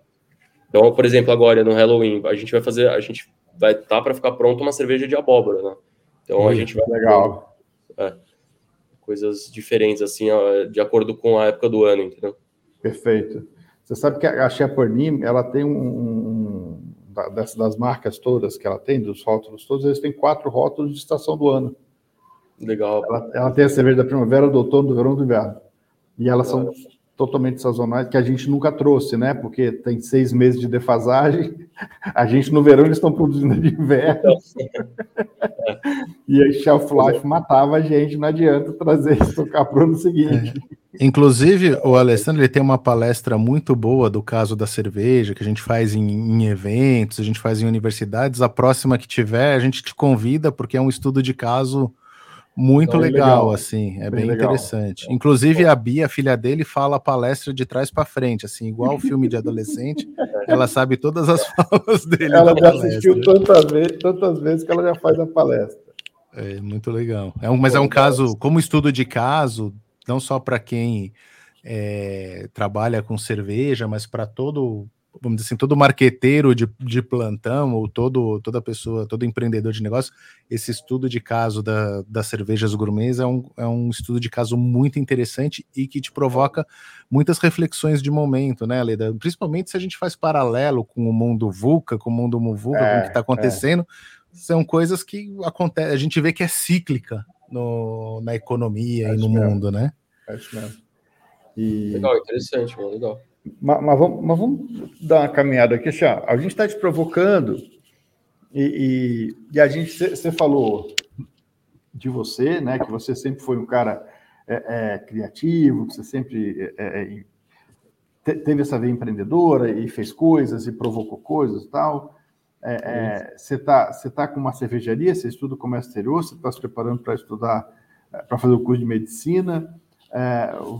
Então, por exemplo, agora no Halloween, a gente vai fazer, a gente vai estar tá para ficar pronto uma cerveja de abóbora, né? Então hum, a gente vai. Legal. É, coisas diferentes, assim, de acordo com a época do ano, entendeu? Perfeito. Você sabe que a Chapornim, ela tem um, um das, das, marcas todas que ela tem, dos rótulos todos, eles têm quatro rótulos de estação do ano. Legal. Ela, ela tem a cerveja da primavera, do outono, do verão, do inverno. E elas são totalmente sazonais, que a gente nunca trouxe, né? Porque tem seis meses de defasagem. A gente no verão eles estão produzindo de inverno. e aí shelf life matava a gente, não adianta trazer isso tocar para o ano seguinte. É. Inclusive, o Alessandro ele tem uma palestra muito boa do caso da cerveja, que a gente faz em, em eventos, a gente faz em universidades. A próxima que tiver, a gente te convida, porque é um estudo de caso muito então, legal, legal, assim, é bem, bem interessante. Inclusive, a Bia, a filha dele, fala a palestra de trás para frente, assim, igual o filme de adolescente, ela sabe todas as falas dele. Ela já palestra. assistiu tantas vezes, tantas vezes que ela já faz a palestra. É muito legal. É um, mas é um caso, como estudo de caso, não só para quem é, trabalha com cerveja, mas para todo vamos dizer assim, todo marqueteiro de, de plantão, ou todo, toda pessoa, todo empreendedor de negócio, esse estudo de caso da, das cervejas gourmets é um, é um estudo de caso muito interessante e que te provoca muitas reflexões de momento, né, Leda? Principalmente se a gente faz paralelo com o mundo VUCA, com o mundo MUVUCA, é, com o que está é, é. acontecendo, é. são coisas que acontece, a gente vê que é cíclica no, na economia e no mesmo. mundo, né? Acho mesmo. E... Legal, interessante, mano, legal. Mas, mas, vamos, mas, vamos, dar uma caminhada aqui. Assim, ó, a gente está te provocando e, e, e a gente, você falou de você, né? Que você sempre foi um cara é, é, criativo, que você sempre é, é teve essa veia empreendedora e fez coisas e provocou coisas e tal. É, é, você está você tá com uma cervejaria, você estuda comércio exterior, você está se preparando para estudar, para fazer o curso de medicina é,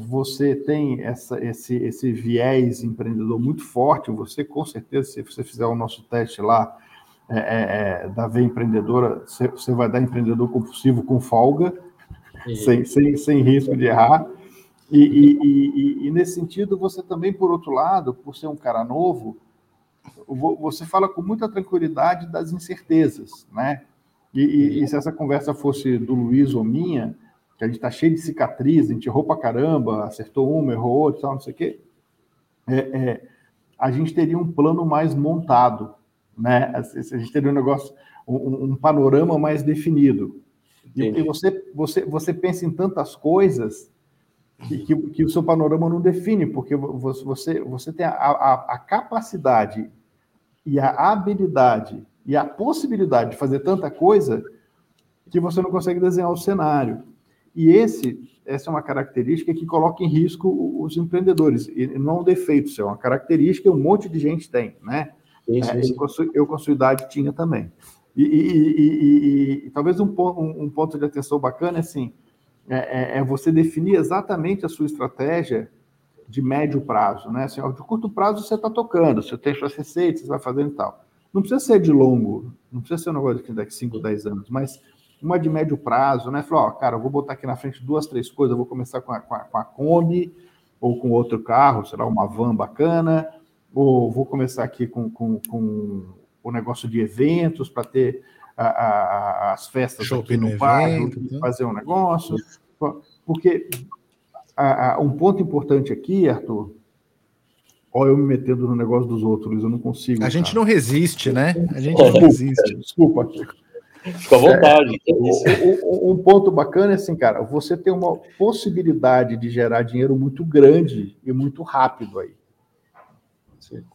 você tem essa, esse, esse viés empreendedor muito forte, você com certeza, se você fizer o nosso teste lá é, é, é da veia empreendedora, você, você, vai dar empreendedor compulsivo com folga, sem, sem, sem risco de errar. E, e, e, e, nesse sentido, você também, por outro lado, por ser um cara novo, você fala com muita tranquilidade das incertezas, né? E, e se essa conversa fosse do Luiz ou minha, que a gente está cheio de cicatriz, a gente errou para caramba, acertou uma, errou outra, tal, não sei o quê, é, é, a gente teria um plano mais montado, né? A gente teria um negócio, um, um panorama mais definido. E, e, você, você, você pensa em tantas coisas que, que, que, o seu panorama não define, porque você, você tem a, a, a capacidade e a habilidade e a possibilidade de fazer tanta coisa que você não consegue desenhar o cenário. E esse, essa é uma característica que coloca em risco os empreendedores. E não é um defeito, isso é uma característica que um monte de gente tem, né? Isso, é, isso. Eu, com a sua idade, tinha também. E, e, e, e talvez um, um, um, ponto de atenção bacana assim, é, é, é, você definir exatamente a sua estratégia de médio prazo, né? Assim, de curto prazo você está tocando, você tem suas receitas, você vai fazendo e tal. Não precisa ser de longo, não precisa ser um negócio de daqui 5, 10 anos, mas uma de médio prazo, né? Falou, ó, cara, eu vou botar aqui na frente duas, três coisas, eu vou começar com a, com a, com a Kombi, ou com outro carro, será uma van bacana, ou vou começar aqui com, com, com o negócio de eventos para ter a, a, as festas Shopping aqui no bairro, né? fazer um negócio. Porque um ponto importante aqui, Arthur, Olha, eu me metendo no negócio dos outros, eu não consigo. A cara. gente não resiste, né? A gente não resiste. Desculpa, Fica à vontade. É, um, um, ponto bacana é assim, cara, você tem uma possibilidade de gerar dinheiro muito grande e muito rápido aí.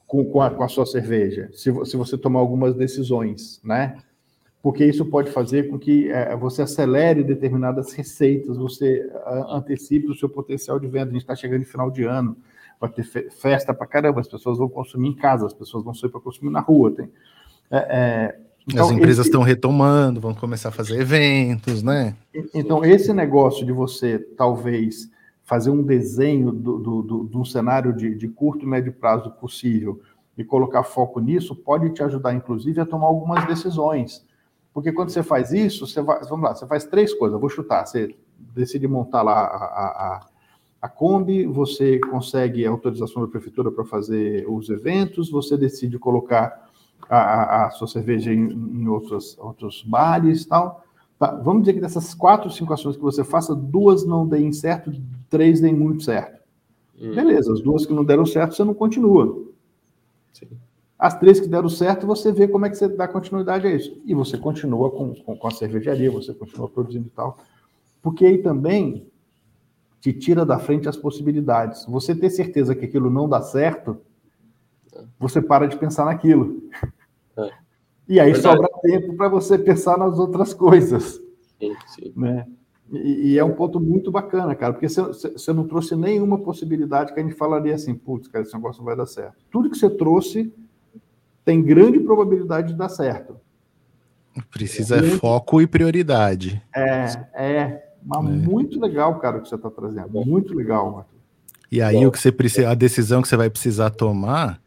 Com, com, a, com a sua cerveja, se, se você tomar algumas decisões, né? Porque isso pode fazer com que é, você acelere determinadas receitas, você antecipe o seu potencial de venda. A gente está chegando em final de ano, vai ter festa para caramba, as pessoas vão consumir em casa, as pessoas vão sair para consumir na rua. Tem, é, é Então, As empresas estão retomando, vão começar a fazer eventos, né? Então, esse negócio de você, talvez, fazer um desenho do, do, do, de um cenário de, de curto e médio prazo possível e colocar foco nisso, pode te ajudar, inclusive, a tomar algumas decisões. Porque quando você faz isso, você vai, vamos lá, você faz três coisas, eu vou chutar, você decide montar lá a, a, a Kombi, você consegue autorização da prefeitura para fazer os eventos, você decide colocar a, a sua cerveja em, em outros, outros bares tal. Tá, vamos dizer que dessas quatro, cinco ações que você faça, duas não deem certo, três deem muito certo. Hum. Beleza, as duas que não deram certo, você não continua. Sim. As três que deram certo, você vê como é que você dá continuidade a isso. E você continua com, com, com a cervejaria, você continua produzindo e tal. Porque aí também te tira da frente as possibilidades. Você ter certeza que aquilo não dá certo, você para de pensar naquilo. É. E aí Verdade. sobra tempo para você pensar nas outras coisas. Sim, sim. Né? E, e, é um ponto muito bacana, cara, porque você, você não trouxe nenhuma possibilidade que a gente falaria assim, putz, cara, esse negócio não vai dar certo. Tudo que você trouxe tem grande probabilidade de dar certo. Precisa é, foco e prioridade. É, é. Mas é. muito legal, cara, o que você está trazendo. Muito legal, Marcos. E aí, Bom, o que você precisa, a decisão que você vai precisar tomar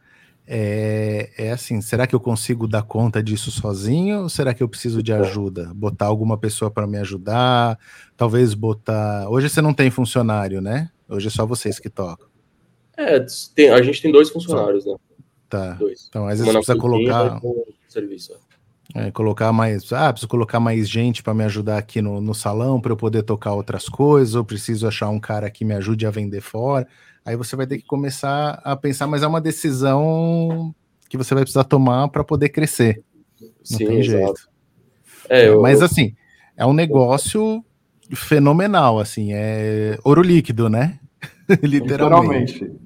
é, é assim: será que eu consigo dar conta disso sozinho? Ou será que eu preciso de ajuda? Botar alguma pessoa para me ajudar? Talvez botar. Hoje você não tem funcionário, né? Hoje é só vocês que tocam. É, tem, a gente tem dois funcionários, né? Tá. Dois. Então, às vezes você precisa colocar. Serviço. É. É, colocar mais. Ah, preciso colocar mais gente para me ajudar aqui no, no salão para eu poder tocar outras coisas, ou preciso achar um cara que me ajude a vender fora. Aí você vai ter que começar a pensar, mas é uma decisão que você vai precisar tomar para poder crescer. Não Sim, tem jeito. É, eu... Mas assim, é um negócio fenomenal, assim, é ouro líquido, né? Literalmente. Literalmente.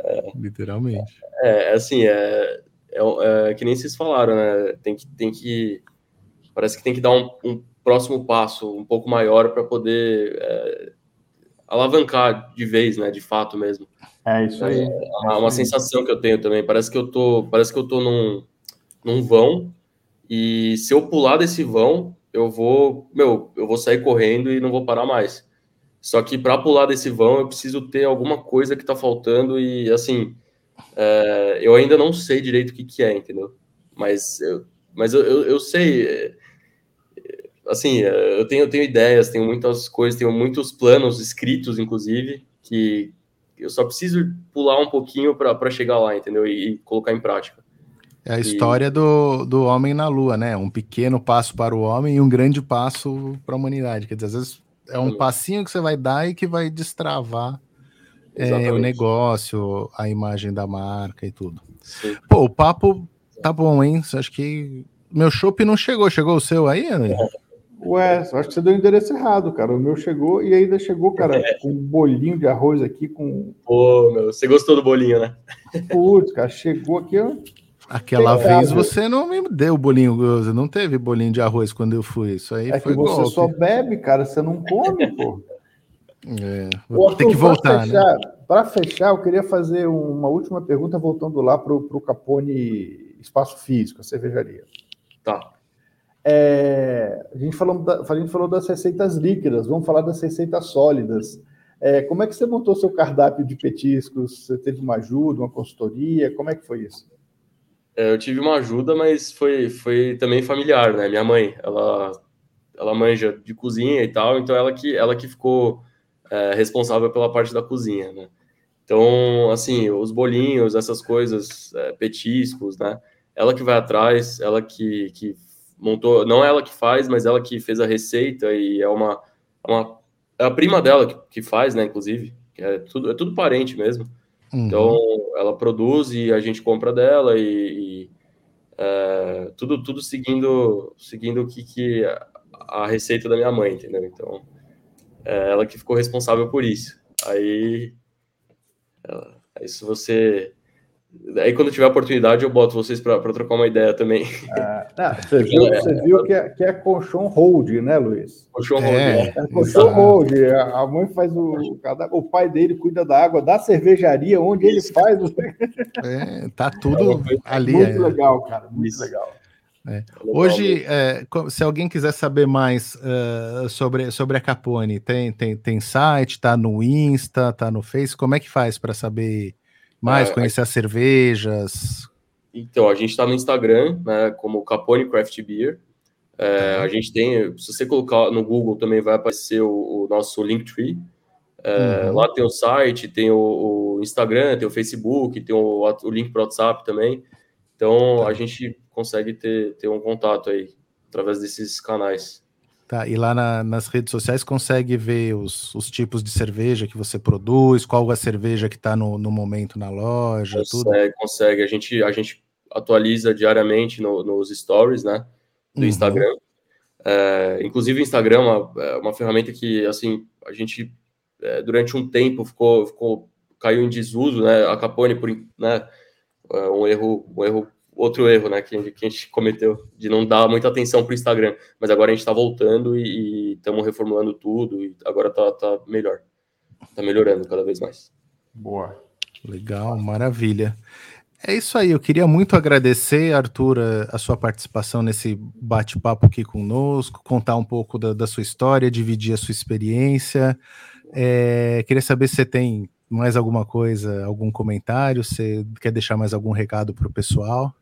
É, Literalmente. É, assim, é, é, é, que nem vocês falaram, né? Tem que, tem que parece que tem que dar um, um próximo passo um pouco maior para poder é, alavancar de vez, né? De fato mesmo. É isso aí. É, é uma sensação que eu tenho também. Parece que eu tô, parece que eu tô num, num vão e se eu pular desse vão, eu vou, meu, eu vou sair correndo e não vou parar mais. Só que para pular desse vão, eu preciso ter alguma coisa que está faltando e assim é, eu ainda não sei direito o que, que é, entendeu? Mas eu, mas eu, eu, eu sei, é, assim, é, eu tenho, eu tenho ideias, tenho muitas coisas, tenho muitos planos escritos, inclusive, que eu só preciso pular um pouquinho para chegar lá, entendeu? E, e, colocar em prática. É a história e... do, do homem na lua, né? Um pequeno passo para o homem e um grande passo para a humanidade. Quer dizer, às vezes é um passinho que você vai dar e que vai destravar é, o negócio, a imagem da marca e tudo. Sim. Pô, o papo tá bom, hein? Acho que meu chopp não chegou. Chegou o seu aí, André? Ué, acho que você deu o endereço errado, cara. O meu chegou e ainda chegou, cara, é. com um bolinho de arroz aqui com. Pô, meu, você gostou do bolinho, né? Putz, cara, chegou aqui, ó. Aquela vez você não me deu bolinho, você não teve bolinho de arroz quando eu fui. Isso aí é foi que você golpe. só bebe, cara, você não come, pô. É, vou ter que voltar, né? Para fechar, eu queria fazer uma última pergunta voltando lá para o Capone Espaço Físico, a cervejaria. Tá. É, a, gente falou da, a gente falou das receitas líquidas, vamos falar das receitas sólidas. É, como é que você montou seu cardápio de petiscos? Você teve uma ajuda, uma consultoria? Como é que foi isso? É, eu tive uma ajuda, mas foi, foi também familiar, né? Minha mãe, ela, ela manja de cozinha e tal, então ela que, ela que ficou é, responsável pela parte da cozinha, né? Então, assim, os bolinhos, essas coisas, é, petiscos, né? Ela que vai atrás, ela que, que montou, não é ela que faz, mas ela que fez a receita e é uma, uma é a prima dela que, que faz, né? Inclusive, é tudo, é tudo parente mesmo. Uhum. Então, ela produz e a gente compra dela e, e é, tudo, tudo seguindo, seguindo o que, que a, a receita da minha mãe, entendeu? Então, é ela que ficou responsável por isso. Aí, ela, aí se você Aí quando tiver oportunidade eu boto vocês para trocar uma ideia também. Ah, você viu, é, você viu que, é, que é colchão hold, né, Luiz? Colchão hold. É, é colchão hold. A mãe faz o. O pai dele cuida da água da cervejaria, onde ele faz. É, tá tudo ali. Muito é. legal, cara. Muito Isso. legal. É. Hoje, é, se alguém quiser saber mais uh, sobre, sobre a Capone, tem, tem, tem site, tá no Insta, tá no Face, como é que faz para saber mais, é, conhecer a... as cervejas? Então, a gente está no Instagram, né, como Capone Craft Beer. É, uhum. A gente tem, se você colocar no Google também vai aparecer o, o nosso Linktree. É, uhum. Lá tem o site, tem o, o, Instagram, tem o Facebook, tem o, o link para o WhatsApp também. Então, tá. a gente consegue ter, ter um contato aí através desses canais. Tá, e lá na, nas redes sociais consegue ver os, os tipos de cerveja que você produz, qual a cerveja que está no, no momento na loja, consegue, tudo? Consegue, a gente, a gente atualiza diariamente no, nos stories, né, do uhum. Instagram. É, inclusive o Instagram é uma, é uma ferramenta que, assim, a gente, é, durante um tempo, ficou, ficou, caiu em desuso, né, a Capone, por, né, é, um erro, um erro outro erro, né, que, que, a gente cometeu, de não dar muita atenção para o Instagram. Mas agora a gente está voltando e estamos reformulando tudo e agora está tá melhor. Está melhorando cada vez mais. Boa. Legal, maravilha. É isso aí, eu queria muito agradecer, Arthur, a sua participação nesse bate-papo aqui conosco, contar um pouco da, da, sua história, dividir a sua experiência. É, queria saber se você tem mais alguma coisa, algum comentário, você quer deixar mais algum recado para o pessoal?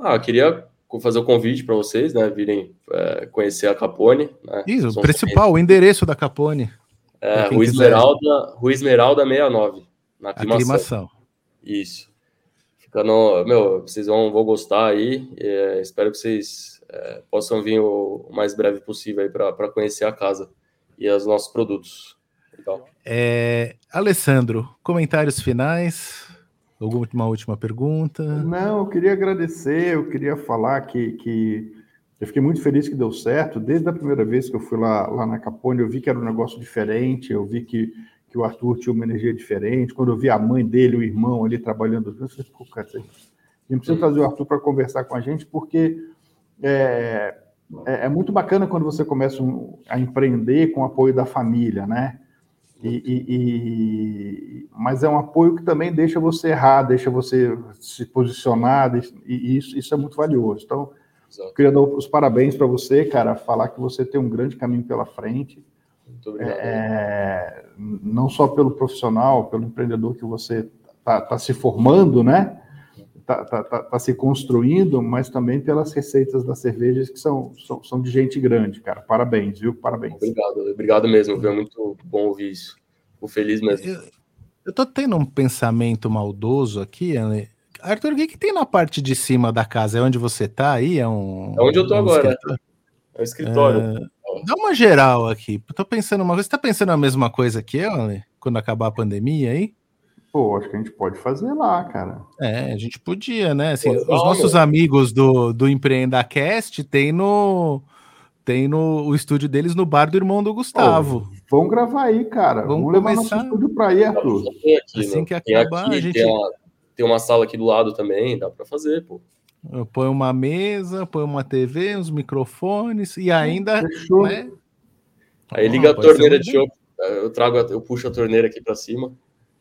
Ah, queria fazer o convite para vocês, né, virem é, conhecer a Capone. Né? Isso, o principal, o endereço da Capone. É, Rua Esmeralda, Rua Esmeralda 69, na aclimação. aclimação. Isso. Fica no, meu, vocês vão, vão gostar aí. É, espero que vocês é, possam vir o, o, mais breve possível aí para conhecer a casa e os nossos produtos. Legal. É, Alessandro, comentários finais. Alguma última pergunta? Não, eu queria agradecer, eu queria falar que, que eu fiquei muito feliz que deu certo. Desde a primeira vez que eu fui lá, lá na Capone, eu vi que era um negócio diferente, eu vi que, que o Arthur tinha uma energia diferente. Quando eu vi a mãe dele, o irmão ali trabalhando, eu falei, pô, cara, a gente precisa trazer o Arthur para conversar com a gente, porque é, é, é, muito bacana quando você começa a empreender com o apoio da família, né? E, e, e, mas é um apoio que também deixa você errar, deixa você se posicionar, e isso, isso é muito valioso. Então, Exato. queria dar os parabéns para você, cara, falar que você tem um grande caminho pela frente. Muito obrigado. É, não só pelo profissional, pelo empreendedor que você está tá se formando, né? Está tá, tá, tá, se construindo, mas também pelas receitas das cervejas que são, são, são, de gente grande, cara. Parabéns, viu? Parabéns. Obrigado, obrigado mesmo, viu? É muito bom ouvir isso. Fico feliz mesmo. Eu, eu tô tendo um pensamento maldoso aqui? Arthur, o que, que tem na parte de cima da casa? É onde você tá aí? É, um, é onde eu tô um agora. Escritório? É o escritório. É... Dá uma geral aqui. Tô pensando uma coisa. Você tá pensando a mesma coisa que eu, né? Quando acabar a pandemia aí? Pô, acho que a gente pode fazer lá, cara. É, a gente podia, né? Assim, Pô, os nossos amigos do, do Empreendacast tem no tem no o estúdio deles no bar do irmão do Gustavo. Pô, vamos gravar aí, cara. Vamos, vamos levar começar... nosso estúdio para aí, Arthur. Aqui, assim né? que acabar, aqui, a gente tem, a, tem, uma sala aqui do lado também, dá para fazer, pô. Põe uma mesa, põe uma TV, uns microfones e ainda. Fechou. Né? Aí liga a torneira de chope. Eu trago, eu puxo a torneira aqui para cima.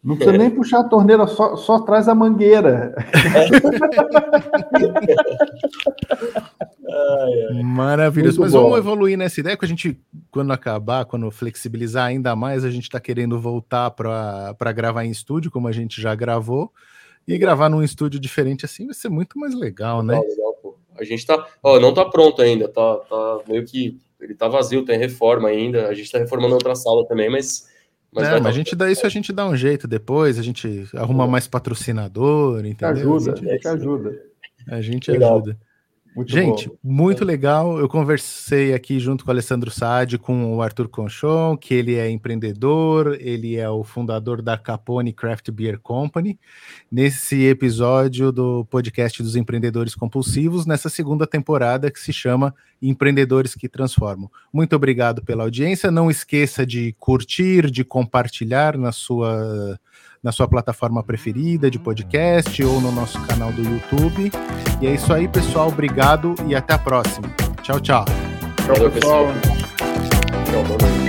Não precisa nem puxar a torneira, só, só traz a mangueira. Maravilhoso. Mas vamos evoluir nessa ideia que a gente, quando acabar, quando flexibilizar ainda mais, a gente está querendo voltar para gravar em estúdio, como a gente já gravou. E gravar num estúdio diferente assim vai ser muito mais legal, né? Legal, pô. A gente tá. Ó, não tá pronto ainda, tá, tá meio que. Ele tá vazio, tem reforma ainda. A gente tá reformando outra sala também, mas mas, é, mas a gente dá isso, a gente dá um jeito depois, a gente arruma mais patrocinador, entendeu? Ajuda, a gente, a gente ajuda. Muito Gente, bom. muito legal. Eu conversei aqui junto com o Alessandro Saad, com o Arthur Conchon, que ele é empreendedor, ele é o fundador da Capone Craft Beer Company, nesse episódio do podcast dos empreendedores compulsivos, nessa segunda temporada que se chama Empreendedores que Transformam. Muito obrigado pela audiência. Não esqueça de curtir, de compartilhar na sua na sua plataforma preferida de podcast ou no nosso canal do YouTube. E é isso aí, pessoal. Obrigado e até a próxima. Tchau, tchau. Tchau, pessoal. Tchau,